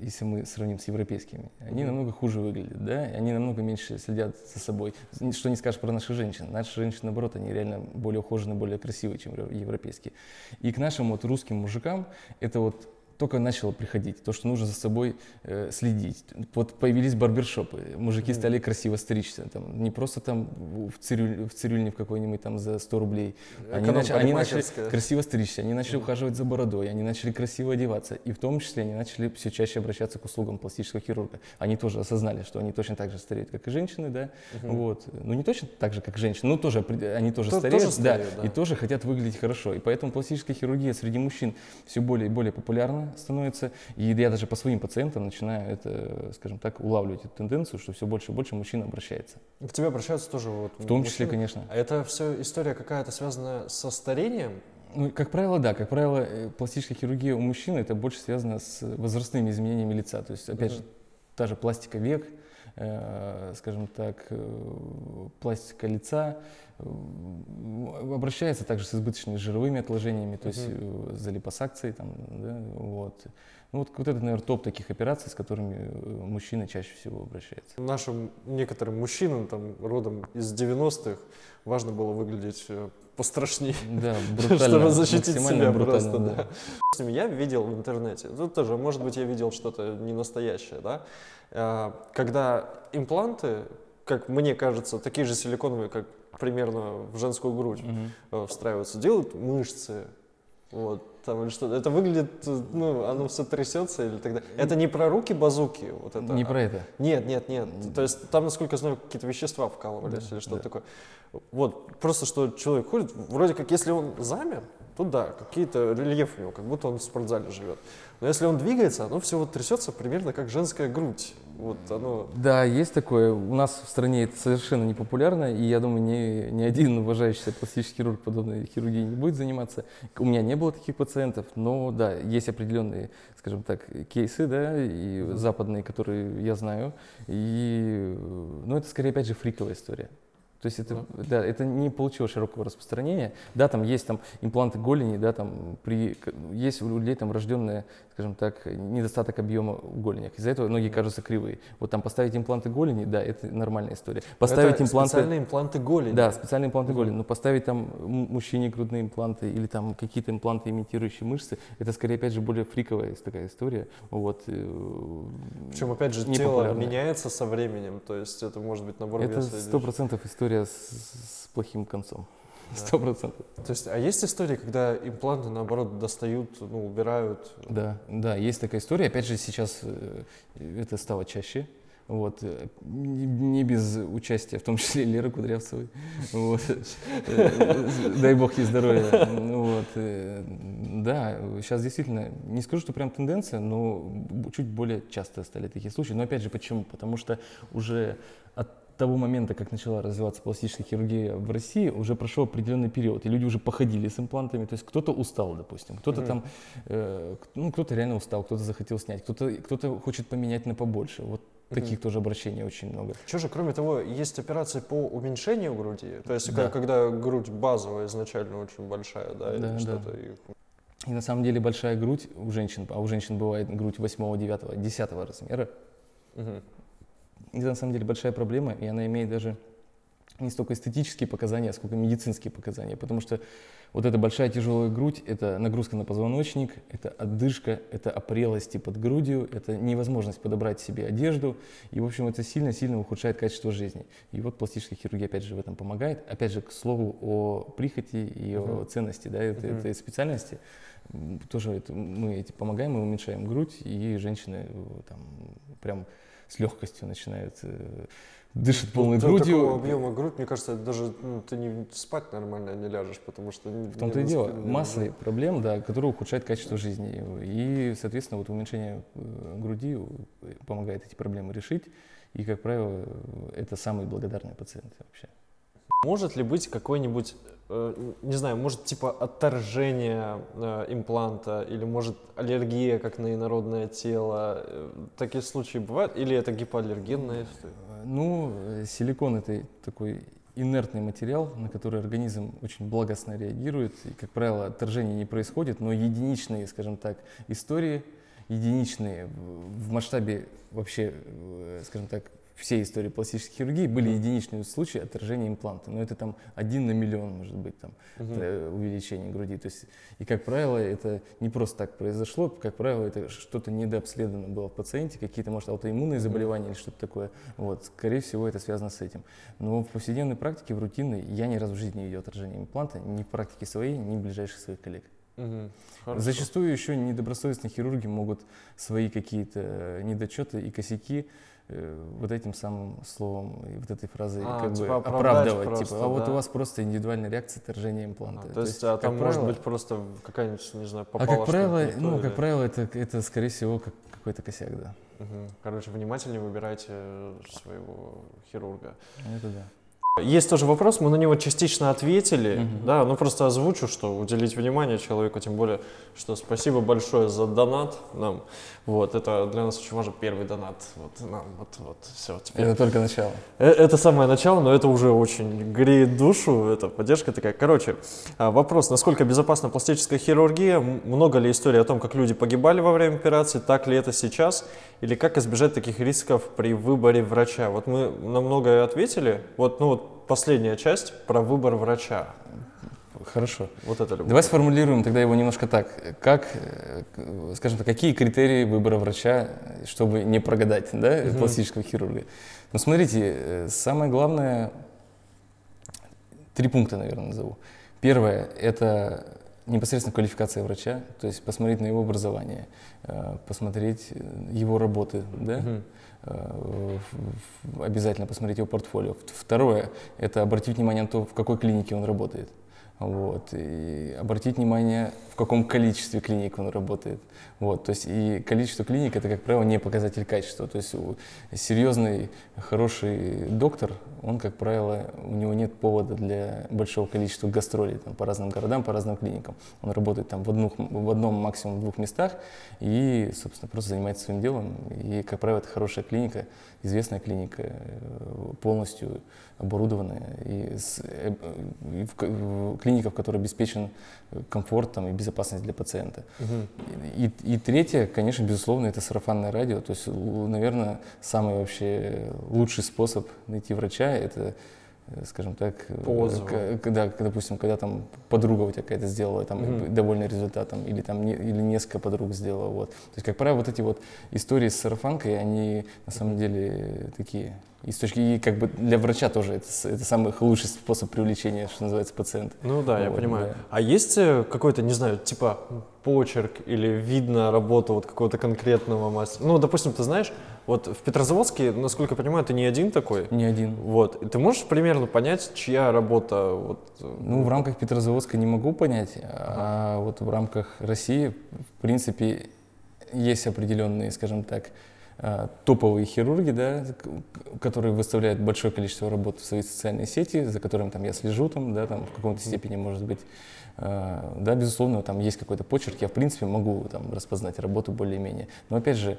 если мы сравним с европейскими, они Мгм. намного хуже выглядят, да, и они намного меньше следят за собой. Что не скажешь про наших женщин. Наши женщины, наоборот, они реально более ухоженные, более красивые, чем евро- европейские. И к нашим вот русским мужикам это вот только начало приходить, то, что нужно за собой э, следить. Вот появились барбершопы, мужики Мгм. стали красиво стричься, там, не просто там в, цирюль- в цирюльне в какой-нибудь там за 100 рублей, они, нач- они начали красиво стричься, они начали Мгм. ухаживать за бородой, они начали красиво одеваться. И в том числе они начали все чаще обращаться к услугам пластического хирурга. Они тоже осознали, что они точно так же стареют, как и женщины, да. Мгм. Вот. Ну, не точно так же, как женщины, но тоже они тоже То- стареют, тоже да, стареют, да. и тоже хотят выглядеть хорошо. И поэтому пластическая хирургия среди мужчин все более и более популярна становится. И я даже по своим пациентам начинаю это, скажем так, улавливать эту тенденцию, что все больше и больше мужчин обращается. К тебе обращаются тоже вот В том числе, мужчины? конечно. А это все история какая-то связана со старением? Ну, как правило, да. Как правило, э, пластическая хирургия у мужчин это больше связано с возрастными изменениями лица. То есть, опять Мгм. же, та же пластика век, скажем так, э, пластика лица, э, обращается также с избыточными жировыми отложениями, то есть э, за липосакцией, там, да, вот. Ну вот, вот это, наверное, топ таких операций, с которыми э, мужчины чаще всего обращаются. Нашим некоторым мужчинам, там, родом из 90-х, важно было выглядеть э, пострашнее. Да, брутально. Чтобы защитить максимально себя брутально, просто, да. да. Я видел в интернете, тут тоже, может быть, я видел что-то не настоящее, да, А, когда импланты, как мне кажется, такие же силиконовые, как примерно в женскую грудь э, встраиваются, делают мышцы, вот, там или что-то. Это выглядит, ну, оно все трясется или тогда. Это не про руки-базуки, вот это. Не а- про это. нет, нет, нет. То есть там, насколько я знаю, какие-то вещества вкалывались Да, или что-то да. такое. Вот, просто что человек ходит, вроде как, если он замер, то да, какие-то рельефы у него, как будто он в спортзале живет. Но если он двигается, оно все вот трясется примерно как женская грудь. Вот оно... Да, есть такое. У нас в стране это совершенно не популярно, и я думаю, ни, ни один уважающийся пластический хирург подобной хирургией не будет заниматься. У меня не было таких пациентов, но да, есть определенные, скажем так, кейсы, да, и западные, которые я знаю. И, ну, это скорее, опять же, фриковая история. То есть это, да, это не получило широкого распространения. Да, там есть там импланты голени, да, там при, есть у людей там рожденная, скажем так, недостаток объема в голенях. Из-за этого ноги кажутся кривые. Вот там поставить импланты голени, да, это нормальная история. Поставить Это импланты... специальные импланты голени. Да, специальные импланты голени. Но поставить там мужчине грудные импланты или там какие-то импланты, имитирующие мышцы, это скорее, опять же, более фриковая такая история. Вот. э, Причем, опять же, тело меняется со временем, то есть это может быть набор Это веса сто процентов история с, с плохим концом. Сто процентов. То есть, а есть истории, когда импланты, наоборот, достают, ну, убирают? Да, да, есть такая история. Опять же, сейчас э, это стало чаще. Вот, э, не без участия, в том числе Леры Кудрявцевой. Вот. Э, Дай бог ей здоровья. Вот. Да, сейчас действительно, не скажу, что прям тенденция, но чуть более часто стали такие случаи. Но опять же, почему? Потому что уже от того момента, как начала развиваться пластическая хирургия в России, уже прошел определенный период, и люди уже походили с имплантами, то есть кто-то устал, допустим, кто-то Мгм. там, э, ну, кто-то реально устал, кто-то захотел снять, кто-то кто хочет поменять на побольше. Вот таких тоже обращений очень много. Что же, кроме того, есть операции по уменьшению груди? То есть, Да. когда грудь базовая изначально очень большая, да, или Да, что-то. и- на самом деле большая грудь у женщин, а у женщин бывает грудь 8, 9, 10 размера, Мгм. Это на самом деле большая проблема, и она имеет даже не столько эстетические показания, сколько медицинские показания, потому что вот эта большая тяжелая грудь – это нагрузка на позвоночник, это отдышка, это опрелости под грудью, это невозможность подобрать себе одежду, и, в общем, это сильно-сильно ухудшает качество жизни. И вот пластическая хирургия, опять же, в этом помогает. Опять же, к слову о прихоти и о Мгм. ценности да, этой, Мгм. этой специальности, тоже это мы эти помогаем, мы уменьшаем грудь, и женщины э, там прям с легкостью начинают э, дышат полной До грудью. такого объема грудь, мне кажется, даже ну, ты не спать нормально не ляжешь, потому что... не- В том-то и дело. воспри- не- Масса проблем, да, которые ухудшают качество жизни. И, соответственно, вот уменьшение э, груди э, помогает эти проблемы решить. И, как правило, это самые благодарные пациенты вообще. Может ли быть какой-нибудь, не знаю, может типа отторжение э, импланта или может аллергия, как на инородное тело? Э, Такие случаи бывают? Или это гипоаллергенная история? Э, Ну, э, силикон это такой инертный материал, на который организм очень благостно реагирует. И, как правило, отторжение не происходит, но единичные, скажем так, истории, единичные в масштабе вообще, э, скажем так, всей истории пластической хирургии были единичные случаи отторжения импланта. Но это там один на миллион, может быть, там, э, увеличение груди. То есть, и, как правило, это не просто так произошло, как правило, это что-то недообследовано было в пациенте, какие-то, может, аутоиммунные заболевания или что-то такое. Вот, скорее всего, это связано с этим. Но в повседневной практике, в рутинной, я ни разу в жизни не видел отторжения импланта, ни в практике своей, ни ближайших своих коллег. Хорошо. Зачастую еще недобросовестные хирурги могут свои какие-то э, недочеты и косяки вот этим самым словом и вот этой фразой А, как типа бы оправдывать. просто, типа, а вот да. у вас просто индивидуальная реакция отторжения А, импланта. то есть, а как там может правило- быть просто какая-нибудь, не знаю, А попала как правило, то ну, или- как правило, это, это скорее всего как какой-то косяк, да. Мгм. Короче, внимательнее выбирайте своего хирурга. Это да. Есть тоже вопрос, мы на него частично ответили, да, ну просто озвучу, что уделить внимание человеку, тем более, что спасибо большое за донат нам, вот, это для нас очень важно, первый донат, вот, нам, вот, вот, все, теперь. Это только начало. Э, Это самое начало, но это уже очень греет душу, это поддержка такая. Короче, а, вопрос, насколько безопасна пластическая хирургия, много ли историй о том, как люди погибали во время операции, так ли это сейчас, или как избежать таких рисков при выборе врача? Вот мы на многое ответили, вот, ну вот последняя часть про выбор врача, Хорошо. вот это люблю. Давай сформулируем тогда его немножко так. Как, э, скажем так, какие критерии выбора врача, чтобы не прогадать, да, пластического хирурга? Ну, смотрите, э, самое главное, три пункта, наверное, назову. Первое – это непосредственно квалификация врача, то есть посмотреть на его образование, э, посмотреть его работы, да, Мгм. Э, обязательно посмотреть его портфолио. Второе – это обратить внимание на то, в какой клинике он работает. Вот. И обратить внимание, в каком количестве клиник он работает. Вот. То есть и количество клиник – это, как правило, не показатель качества. То есть серьезный, хороший доктор, он, как правило, у него нет повода для большого количества гастролей там, по разным городам, по разным клиникам. Он работает там в, одну, в одном, максимум в двух местах и, собственно, просто занимается своим делом. И, как правило, это хорошая клиника, известная клиника, э, полностью оборудованная. И, с- э, и в, в клиника, в которой обеспечен э, комфорт там, и безопасность для пациента. Мгм. И, и третье, конечно, безусловно, это сарафанное радио. То есть, наверное, самый вообще лучший способ найти врача – это, э, скажем так, когда, допустим, когда там подруга у тебя какая-то сделала, там, Мгм. довольный результатом, или там не- или несколько подруг сделала. Вот. То есть, как правило, вот эти вот истории с сарафанкой, они на самом деле такие. И с точки и как бы для врача тоже это, это самый лучший способ привлечения, что называется, пациента. Ну да, я Вот, понимаю. да. А есть э, какой-то, не знаю, типа почерк или видно работу вот какого-то конкретного мастера? Ну, допустим, ты знаешь, вот в Петрозаводске, насколько я понимаю, ты не один такой. Не один. Вот. И ты можешь примерно понять, чья работа вот. э, Ну, в рамках Петрозаводска не могу понять, а вот в рамках России, в принципе, есть определенные, скажем так, а, топовые хирурги, да, которые выставляют большое количество работ в свои социальные сети, за которым там я слежу, там, да, там в каком-то степени, может быть, А, да, безусловно, там есть какой-то почерк, я, в принципе, могу там распознать работу более-менее, но, опять же,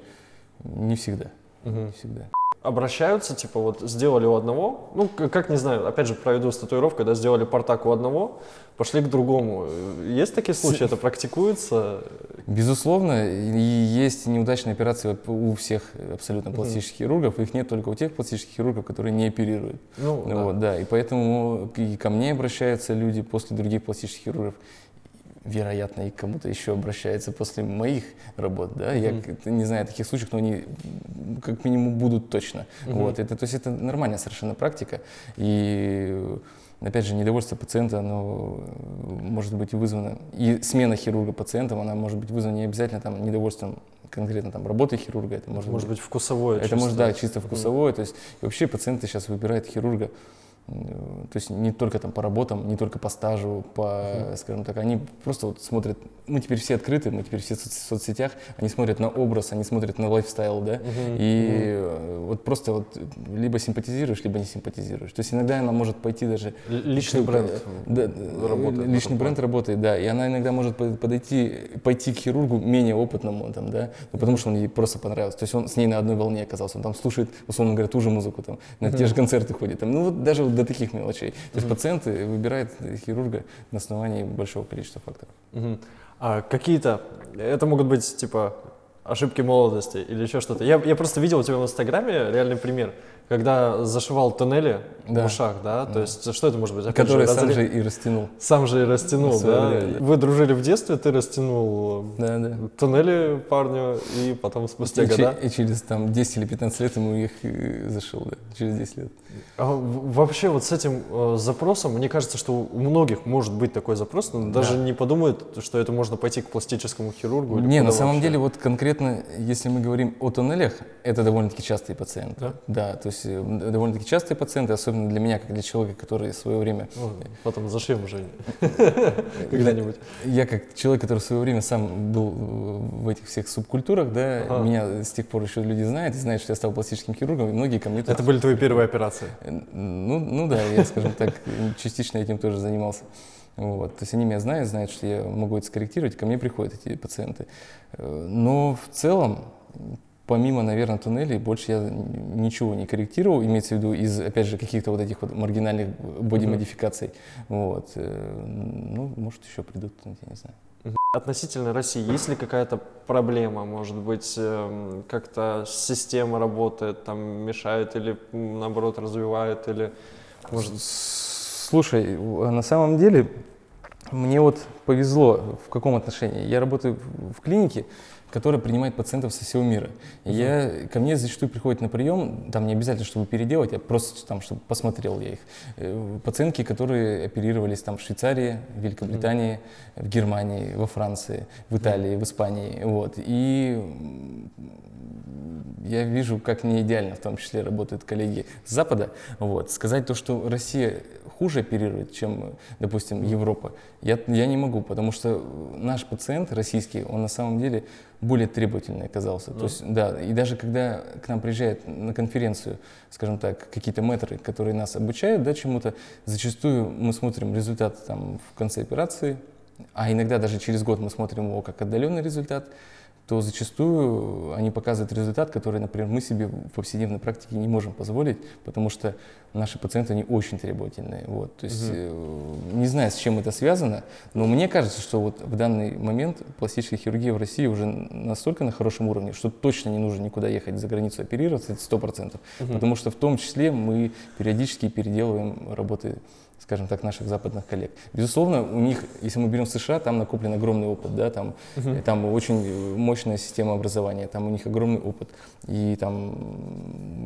не всегда, Мгм. не всегда. Обращаются, типа, вот сделали у одного, ну, как не знаю, опять же, проведу с татуировкой, да, сделали портак у одного, пошли к другому. Есть такие случаи, это практикуется? Безусловно, и есть неудачные операции у всех абсолютно пластических хирургов. Их нет только у тех пластических хирургов, которые не оперируют. Ну, Ну да. Вот, да, и поэтому и ко мне обращаются люди после других пластических хирургов. Вероятно, и к кому-то еще обращаются после моих работ, да. Я к- не знаю таких случаев, но они как минимум будут точно. Мгм. Вот, это, то есть это нормальная совершенно практика. И опять же, недовольство пациента, оно может быть вызвано, и смена хирурга пациентом, она может быть вызвана не обязательно там недовольством конкретно там работой хирурга, это может, Может быть, вкусовое это чисто. может, да, чисто вкусовое. То есть вообще пациенты сейчас выбирают хирурга, то есть не только там по работам, не только по стажу, по, скажем так, они просто вот смотрят, мы теперь все открыты, мы теперь все в соц- соцсетях, они смотрят на образ, они смотрят на лайфстайл, да, Мгм. и э, вот просто вот либо симпатизируешь, либо не симпатизируешь. То есть иногда она может пойти даже Личный бренд. да, работает личный бренд работает, да, и она иногда может под- подойти, пойти к хирургу менее опытному, там, да, ну, потому что он ей просто понравился, то есть он с ней на одной волне оказался, он там слушает, условно говоря, ту же музыку, там, на те же концерты ходит, там, ну вот даже вот до таких мелочей. То есть пациенты выбирают хирурга на основании большого количества факторов. А какие-то, это могут быть типа ошибки молодости или еще что-то. Я, я просто видел у тебя в Инстаграме реальный пример, когда зашивал туннели в Да. ушах, да? То есть что это может быть? Опять Который сам разре- же и растянул. сам же и растянул, В да? время, да. Вы дружили в детстве, ты растянул Да, да. туннели парню, и потом спустя И, че- года. и через там 10 или 15 лет ему их э, зашил, да, через 10 лет. А в- вообще вот с этим э, запросом, мне кажется, что у многих может быть такой запрос, но даже не подумают, что это можно пойти к пластическому хирургу. или Не, на самом вообще. деле вот конкретно, если мы говорим о туннелях, это довольно-таки частые пациенты. Да? то есть э, м, довольно-таки частые пациенты, особенно для меня, как для человека, который в свое время, Ну, потом зашьем уже когда-нибудь. я как человек, который в свое время сам был э, в этих всех субкультурах, да, Ага. меня с тех пор еще люди знают, и знают, что я стал пластическим хирургом, и многие ко мне Это были твои первые операции? Ну, ну да, я, скажем так, частично этим тоже занимался. Вот. То есть они меня знают, знают, что я могу это скорректировать, ко мне приходят эти пациенты. Э, Но в целом, помимо, наверное, туннелей, больше я ничего не корректировал, имеется в виду из, опять же, каких-то вот этих вот маргинальных боди-модификаций. Вот. Э, Ну, может, еще придут, я не знаю. Относительно России, есть ли какая-то проблема, может быть, эм, как-то система работает, там мешает или наоборот развивает, или может... Слушай, на самом деле мне вот повезло в каком отношении. Я работаю в клинике, которая принимает пациентов со всего мира. И я, ко мне зачастую приходят на прием, там не обязательно, чтобы переделать, а просто там, чтобы посмотрел я их. Э, Пациентки, которые оперировались там в Швейцарии, в Великобритании, в Германии, во Франции, в Италии, в Испании. Вот. И я вижу, как не идеально в том числе работают коллеги с Запада. Вот. Сказать то, что Россия хуже оперирует, чем, допустим, Европа, я, я не могу, потому что наш пациент российский, он на самом деле более требовательный оказался. То есть, да, и даже когда к нам приезжают на конференцию, скажем так, какие-то мэтры, которые нас обучают да, чему-то, зачастую мы смотрим результат там, в конце операции, а иногда даже через год мы смотрим его как отдаленный результат, то зачастую они показывают результат, который, например, мы себе в повседневной практике не можем позволить, потому что наши пациенты, они очень требовательные. Вот. То есть, э, не знаю, с чем это связано, но мне кажется, что вот в данный момент пластическая хирургия в России уже настолько на хорошем уровне, что точно не нужно никуда ехать за границу оперироваться, это сто процентов. Потому что в том числе мы периодически переделываем работы скажем так, наших западных коллег. Безусловно, у них, если мы берем США, там накоплен огромный опыт, да, там, э, там очень мощная система образования, там у них огромный опыт, и там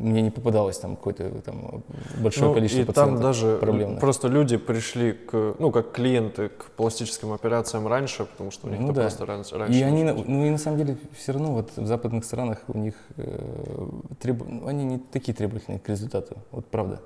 мне не попадалось там какое-то там большое Ну, количество и пациентов там даже проблемных. просто люди пришли к, ну, как клиенты к пластическим операциям раньше, потому что у них Ну да. просто раньше. И они, на- началось. ну и на самом деле все равно вот в западных странах у них э, требу- ну, они не такие требовательные к результату, вот правда.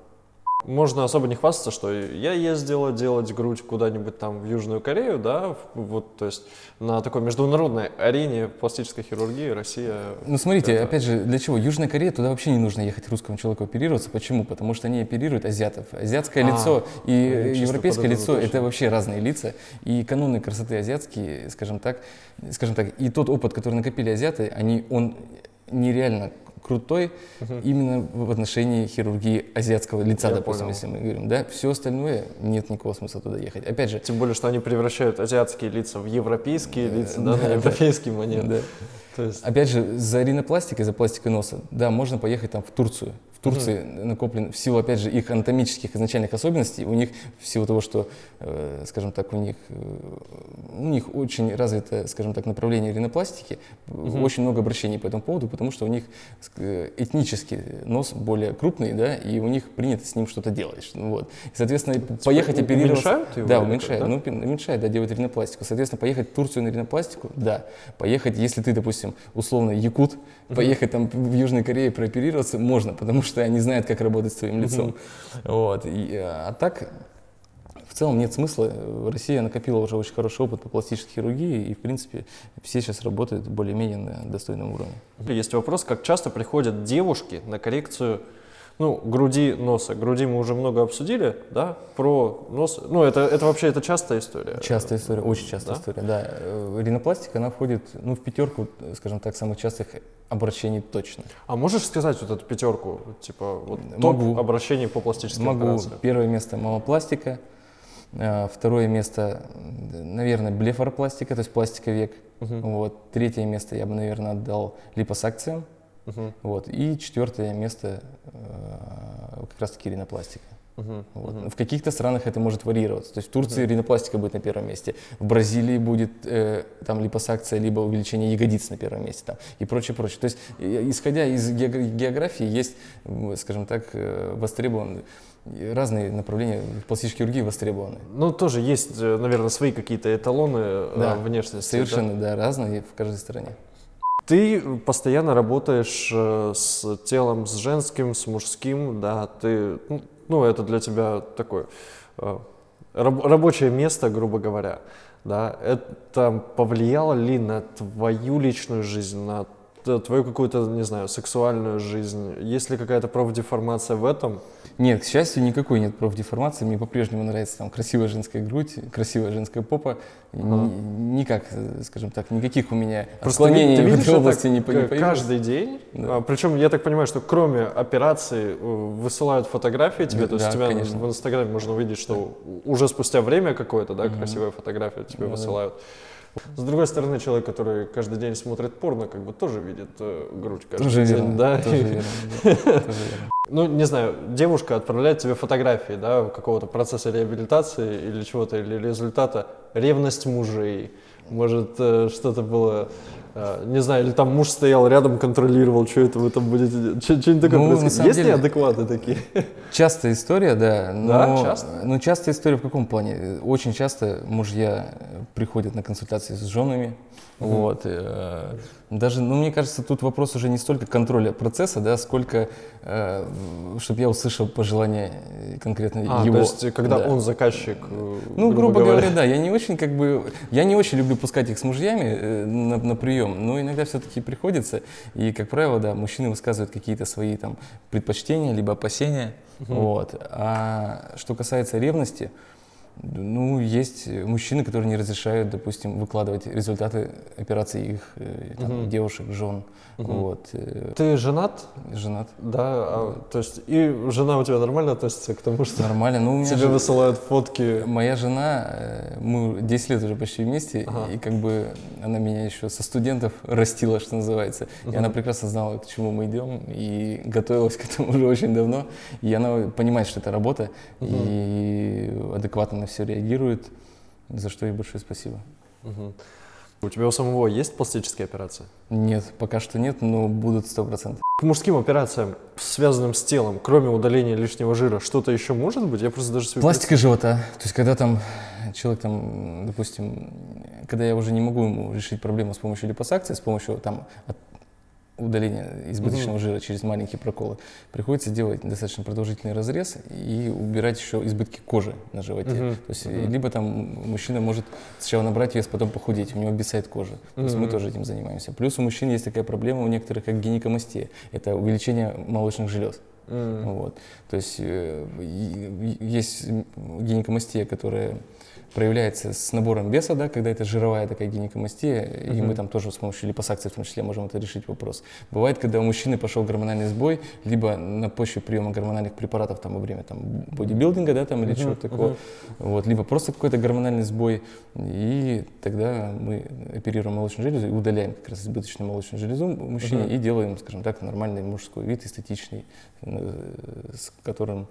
Можно особо не хвастаться, что я ездила делать грудь куда-нибудь там в Южную Корею, да, вот, то есть на такой международной арене пластической хирургии Россия... Ну смотрите, это- опять же, для чего? Южная Корея, туда вообще не нужно ехать русскому человеку оперироваться. Почему? Потому что они оперируют азиатов. Азиатское А, лицо и ну, европейское лицо это вообще разные лица. И каноны красоты азиатские, скажем так, скажем так, и тот опыт, который накопили азиаты, они, он нереально крутой именно в отношении хирургии азиатского лица, Я допустим, понял. если мы говорим, да, все остальное нет никакого смысла туда ехать. Опять же, Тем более, что они превращают азиатские лица в европейские лица, да, на европейский манер. То есть, Опять же, за ринопластикой, за пластикой носа, да, можно поехать там в Турцию. В Турции накоплен, в силу, опять же, их анатомических изначальных особенностей, у них, в силу того, что, э, скажем так, у них, э, у них очень развито, скажем так, направление ринопластики, очень много обращений по этому поводу, потому что у них э, этнический нос более крупный, да, и у них принято с ним что-то делать. Ну Вот. И, соответственно, поехать у- оперироваться... уменьшают его Да, уменьшают. да? Ну, уменьшает, да, делает ринопластику. Соответственно, поехать в Турцию на ринопластику, да. Поехать, если ты, допустим, условно якут, поехать там в Южной Корее прооперироваться можно, потому что они знают, как работать с твоим лицом. Вот. И, э, а так, в целом нет смысла. Россия накопила уже очень хороший опыт по пластической хирургии, и, в принципе, все сейчас работают более-менее на достойном уровне. есть вопрос, как часто приходят девушки на коррекцию ну, груди, носа. Груди мы уже много обсудили, да, про нос. Ну, это, это вообще, это частая история. Частая история, очень частая Да? история, да. Э, Ринопластика, она входит, ну, в пятерку, скажем так, самых частых обращений точно. А можешь сказать вот эту пятерку, типа, вот топ Могу. обращений по пластическим Могу. операциям? Первое место мамопластика, э, второе место, наверное, блефаропластика, то есть пластика век. Вот. Третье место я бы, наверное, отдал липосакциям. Мгм, Вот. И четвертое место э, как раз-таки ринопластика. мгм, Вот. мгм. В каких-то странах это может варьироваться. То есть в Турции ринопластика будет на первом месте, в Бразилии будет э, там липосакция, либо увеличение ягодиц на первом месте там, и прочее, прочее. То есть исходя из геогра- географии есть, скажем так, э, востребованы э, разные направления пластической хирургии востребованы. Ну, тоже есть, э, наверное, свои какие-то эталоны э, Да, внешности. да? Совершенно, да, разные в каждой стране. Ты постоянно работаешь э, с телом, с женским, с мужским, да, ты, ну, ну, это для тебя такое э, раб- рабочее место, грубо говоря. да, это повлияло ли на твою личную жизнь, на твою какую-то, не знаю, сексуальную жизнь? Есть ли какая-то профдеформация в этом? Нет, к счастью, никакой нет профдеформации. Мне по-прежнему нравится там красивая женская грудь, красивая женская попа. Ни- Никак, э, скажем так, никаких у меня Просто отклонений ты в видишь этой это области не, появилось. каждый день. Да. причем я так понимаю, что кроме операции э, высылают фотографии тебе, то есть Да, тебя конечно. в Инстаграме можно увидеть, что уже спустя время какое-то, да, красивая фотография тебе Да-да. высылают. С другой стороны, человек, который каждый день смотрит порно, как бы тоже видит э, грудь каждый Тоже день, верно, да. тоже верно, да, тоже верно. Ну, не знаю, девушка отправляет тебе фотографии, да, какого-то процесса реабилитации или чего-то, или результата. Ревность мужей. Может, э, что-то было, не знаю, или там муж стоял рядом, контролировал, что это вы там будете делать. Что- Что-нибудь такое Ну, происходит. Есть деле- неадекваты такие? Частая история, да. Но, Да, часто? Ну, частая история в каком плане? Очень часто мужья э, приходят на консультации с женами. Вот. э, Даже, ну, мне кажется, тут вопрос уже не столько контроля процесса, да, сколько, чтобы я услышал пожелания э, конкретно А, его. то есть, когда Да. он заказчик, э, Ну, грубо, говоря, да, я не очень как бы, я не очень люблю пускать их с мужьями э, на, на прием, но иногда все-таки приходится, и, как правило, да, мужчины высказывают какие-то свои там предпочтения, либо опасения, вот. А что касается ревности, ну, есть мужчины, которые не разрешают, допустим, выкладывать результаты операций их э, там, Мгм. девушек, жен, вот, э, Ты женат? женат. Да, а, то есть и жена у тебя нормально относится к тому, что Нормально, ну, у меня тебе же- высылают фотки? Моя жена, э, мы 10 лет уже почти вместе, Ага. и как бы она меня еще со студентов растила, что называется. И она прекрасно знала, к чему мы идем, и готовилась к этому уже очень давно. И она понимает, что это работа, и адекватно на все реагирует, за что ей большое спасибо. Мгм. У тебя у самого есть пластические операции? Нет, пока что нет, но будут 100%. К мужским операциям, связанным с телом, кроме удаления лишнего жира, что-то еще может быть? Я просто даже себе Пластика живота. То есть, когда там человек, там, допустим, когда я уже не могу ему решить проблему с помощью липосакции, с помощью там, удаления избыточного жира через маленькие проколы, приходится делать достаточно продолжительный разрез и убирать еще избытки кожи на животе. То есть, либо там мужчина может сначала набрать вес, потом похудеть, у него обвисает кожа. То есть мы тоже этим занимаемся. Плюс у мужчин есть такая проблема у некоторых, как гинекомастия. Это увеличение молочных желез. М. Вот. То есть э, есть гинекомастия, которая проявляется с набором веса, да, когда это жировая такая гинекомастия, и мы там тоже с помощью липосакции в том числе можем это решить вопрос. Бывает, когда у мужчины пошел гормональный сбой, либо на почве приема гормональных препаратов там во время там бодибилдинга, да, там или Мгм, чего-то такого, вот, либо просто какой-то гормональный сбой, и тогда мы оперируем молочную железу и удаляем как раз избыточную молочную железу у мужчине Мгм. и делаем, скажем так, нормальный мужской вид, эстетичный, э, с которым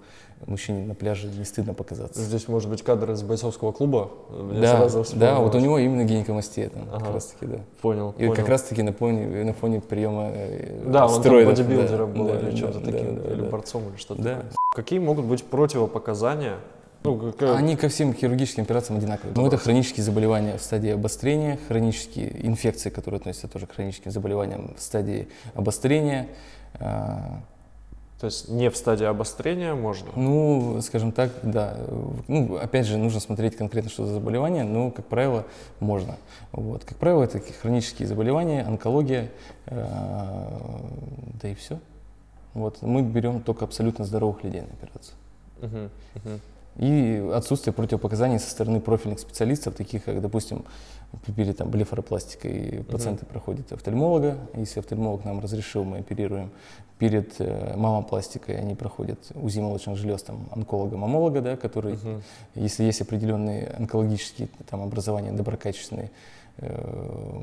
мужчине на пляже не стыдно показаться. Здесь может быть кадр из бойцовского клуба. Мне Да, сразу да, вот у него именно гинекомастия там, Ага. как раз таки, да. Понял, И понял. как раз таки на фоне, на фоне приема э, Да, он там бодибилдером Да, был да, или да, чем-то да, таким, да, или да. борцом, или что-то Да. такое. Какие могут быть противопоказания? Ну, как- как- Они ко всем хирургическим операциям одинаковые. Ну, это хронические заболевания в стадии обострения, хронические инфекции, которые относятся тоже к хроническим заболеваниям в стадии обострения. То есть не в стадии обострения можно? Ну, скажем так, да. Ну, опять же, нужно смотреть конкретно, что за заболевание, но, как правило, можно. Вот. Как правило, это хронические заболевания, онкология, э, да и все. Вот. Мы берем только абсолютно здоровых людей на операцию. Мгм, мгм. И отсутствие противопоказаний со стороны профильных специалистов, таких как, допустим, перед там, блефаропластикой пациенты проходят офтальмолога. Если офтальмолог нам разрешил, мы оперируем. Перед э, мамопластикой они проходят УЗИ молочных желез там, онколога-мамолога, да, который, Мгм. если есть определенные онкологические там, образования доброкачественные, э,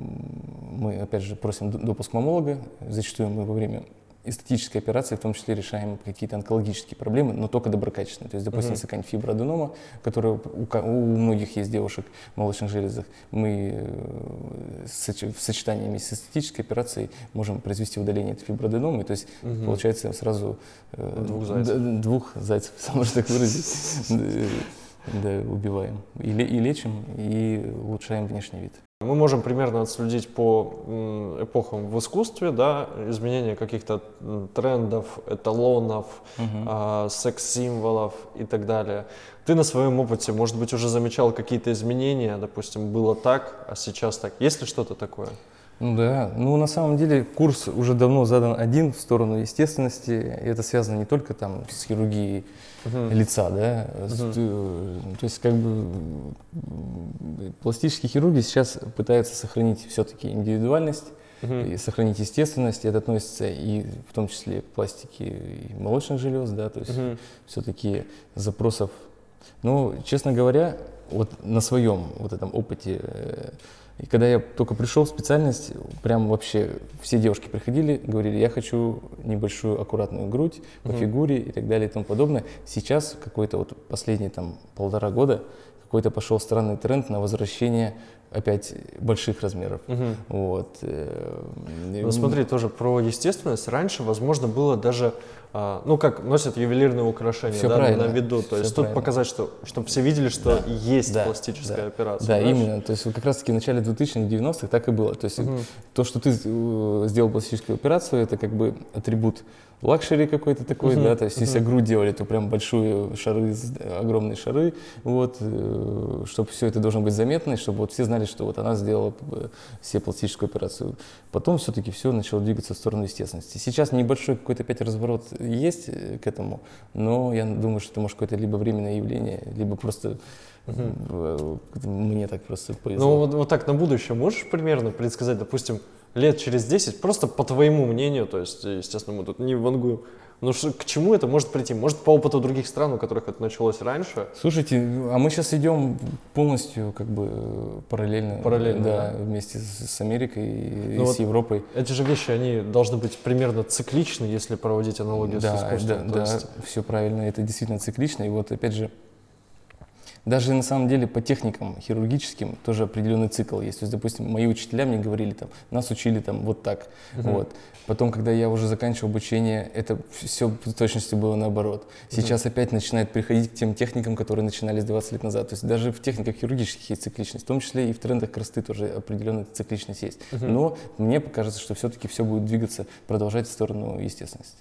мы, опять же, просим допуск мамолога. Зачастую мы во время эстетической операции в том числе решаем какие-то онкологические проблемы, но только доброкачественные. То есть, допустим, если какая-нибудь фиброаденома, которая у, у многих есть девушек в молочных железах, мы э, в сочетании с эстетической операцией можем произвести удаление этой фиброаденомы. То есть, Мгм. получается сразу э, Двух зайцев. двух зайцев, можно так выразить, э, да, убиваем. И лечим, и улучшаем внешний вид. Мы можем примерно отследить по эпохам в искусстве, да, изменения каких-то трендов, эталонов, а, секс-символов и так далее. Ты на своем опыте, может быть, уже замечал какие-то изменения, допустим, было так, а сейчас так. Есть ли что-то такое? Ну да, ну на самом деле курс уже давно задан один в сторону естественности. И это связано не только там с хирургией лица, да, э, то есть как бы пластические хирурги сейчас пытаются сохранить все-таки индивидуальность и сохранить естественность. Это относится и в том числе к пластике и молочных желез, да, то есть все-таки запросов. Ну, честно говоря, вот на своем вот этом опыте, э, и когда я только пришел в специальность, прям вообще все девушки приходили, говорили, я хочу небольшую аккуратную грудь по фигуре и так далее и тому подобное. Сейчас какой-то вот последние там полтора года какой-то пошел странный тренд на возвращение опять больших размеров. Вот. э, Ну, смотри, тоже про естественность. Раньше, возможно, было даже, а, ну, как носят ювелирные украшения Всё да, правильно, на виду. То всё есть тут правильно. показать, что, чтобы все видели, что Да, есть да, пластическая да. операция. Да, знаешь? именно. То есть как раз-таки в начале 2000-х, 90-х так и было. То есть то, что ты э, сделал пластическую операцию, это как бы атрибут luxury какой-то такой, да, то есть если грудь делали, то прям большие шары, огромные шары, вот, чтобы все это должно быть заметно, и чтобы вот все знали, что вот она сделала себе пластическую операцию. Потом все-таки все начало двигаться в сторону естественности. Сейчас небольшой какой-то опять разворот есть э, к этому, но я думаю, что это может какое-то либо временное явление, либо просто э, мне так просто повезло. Ну, вот, вот так на будущее можешь примерно предсказать, допустим, лет через 10, просто по твоему мнению, то есть, естественно, мы тут не вангуем, ну, что, к чему это может прийти? Может, по опыту других стран, у которых это началось раньше? Слушайте, а мы сейчас идем полностью как бы параллельно. Параллельно, да, вместе с, с Америкой и, Ну и вот с Европой. Эти же вещи, они должны быть примерно цикличны, если проводить аналогию с Да, искусством. да, да, есть- все правильно, это действительно циклично. И вот опять же, даже на самом деле по техникам хирургическим тоже определенный цикл есть. То есть, допустим, мои учителя мне говорили, там, нас учили там вот так. Вот. Потом, когда я уже заканчивал обучение, это все в точности было наоборот. Сейчас опять начинает приходить к тем техникам, которые начинались 20 лет назад. То есть даже в техниках хирургических есть цикличность, в том числе и в трендах красоты тоже определенная цикличность есть. Но мне кажется, что все-таки все будет двигаться, продолжать в сторону естественности.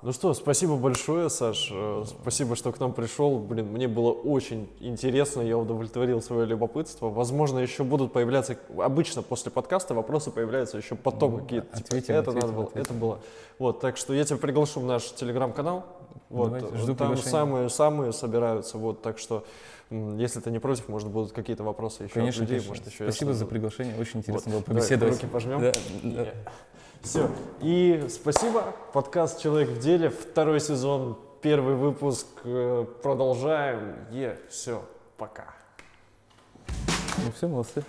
Ну что, спасибо большое, Саш. Э, Спасибо, что к нам пришел. Блин, мне было очень интересно, я удовлетворил свое любопытство. Возможно, еще будут появляться, обычно после подкаста вопросы появляются еще потом Ну, какие-то. типа, ответим, это ответим, надо было, ответим. это было. Вот, так что я тебя приглашу в наш телеграм-канал. Вот, Давайте, вот жду там приглашения. самые-самые собираются. Вот, так что, если ты не против, может, будут какие-то вопросы еще Конечно, от людей. конечно. Может, еще Спасибо за приглашение, очень интересно Вот, было давай побеседовать. руки пожмем. Да, да. Все. И спасибо. Подкаст «Человек в деле». Второй сезон, первый выпуск. Э, Продолжаем. Е, все. Пока. Ну все, молодцы.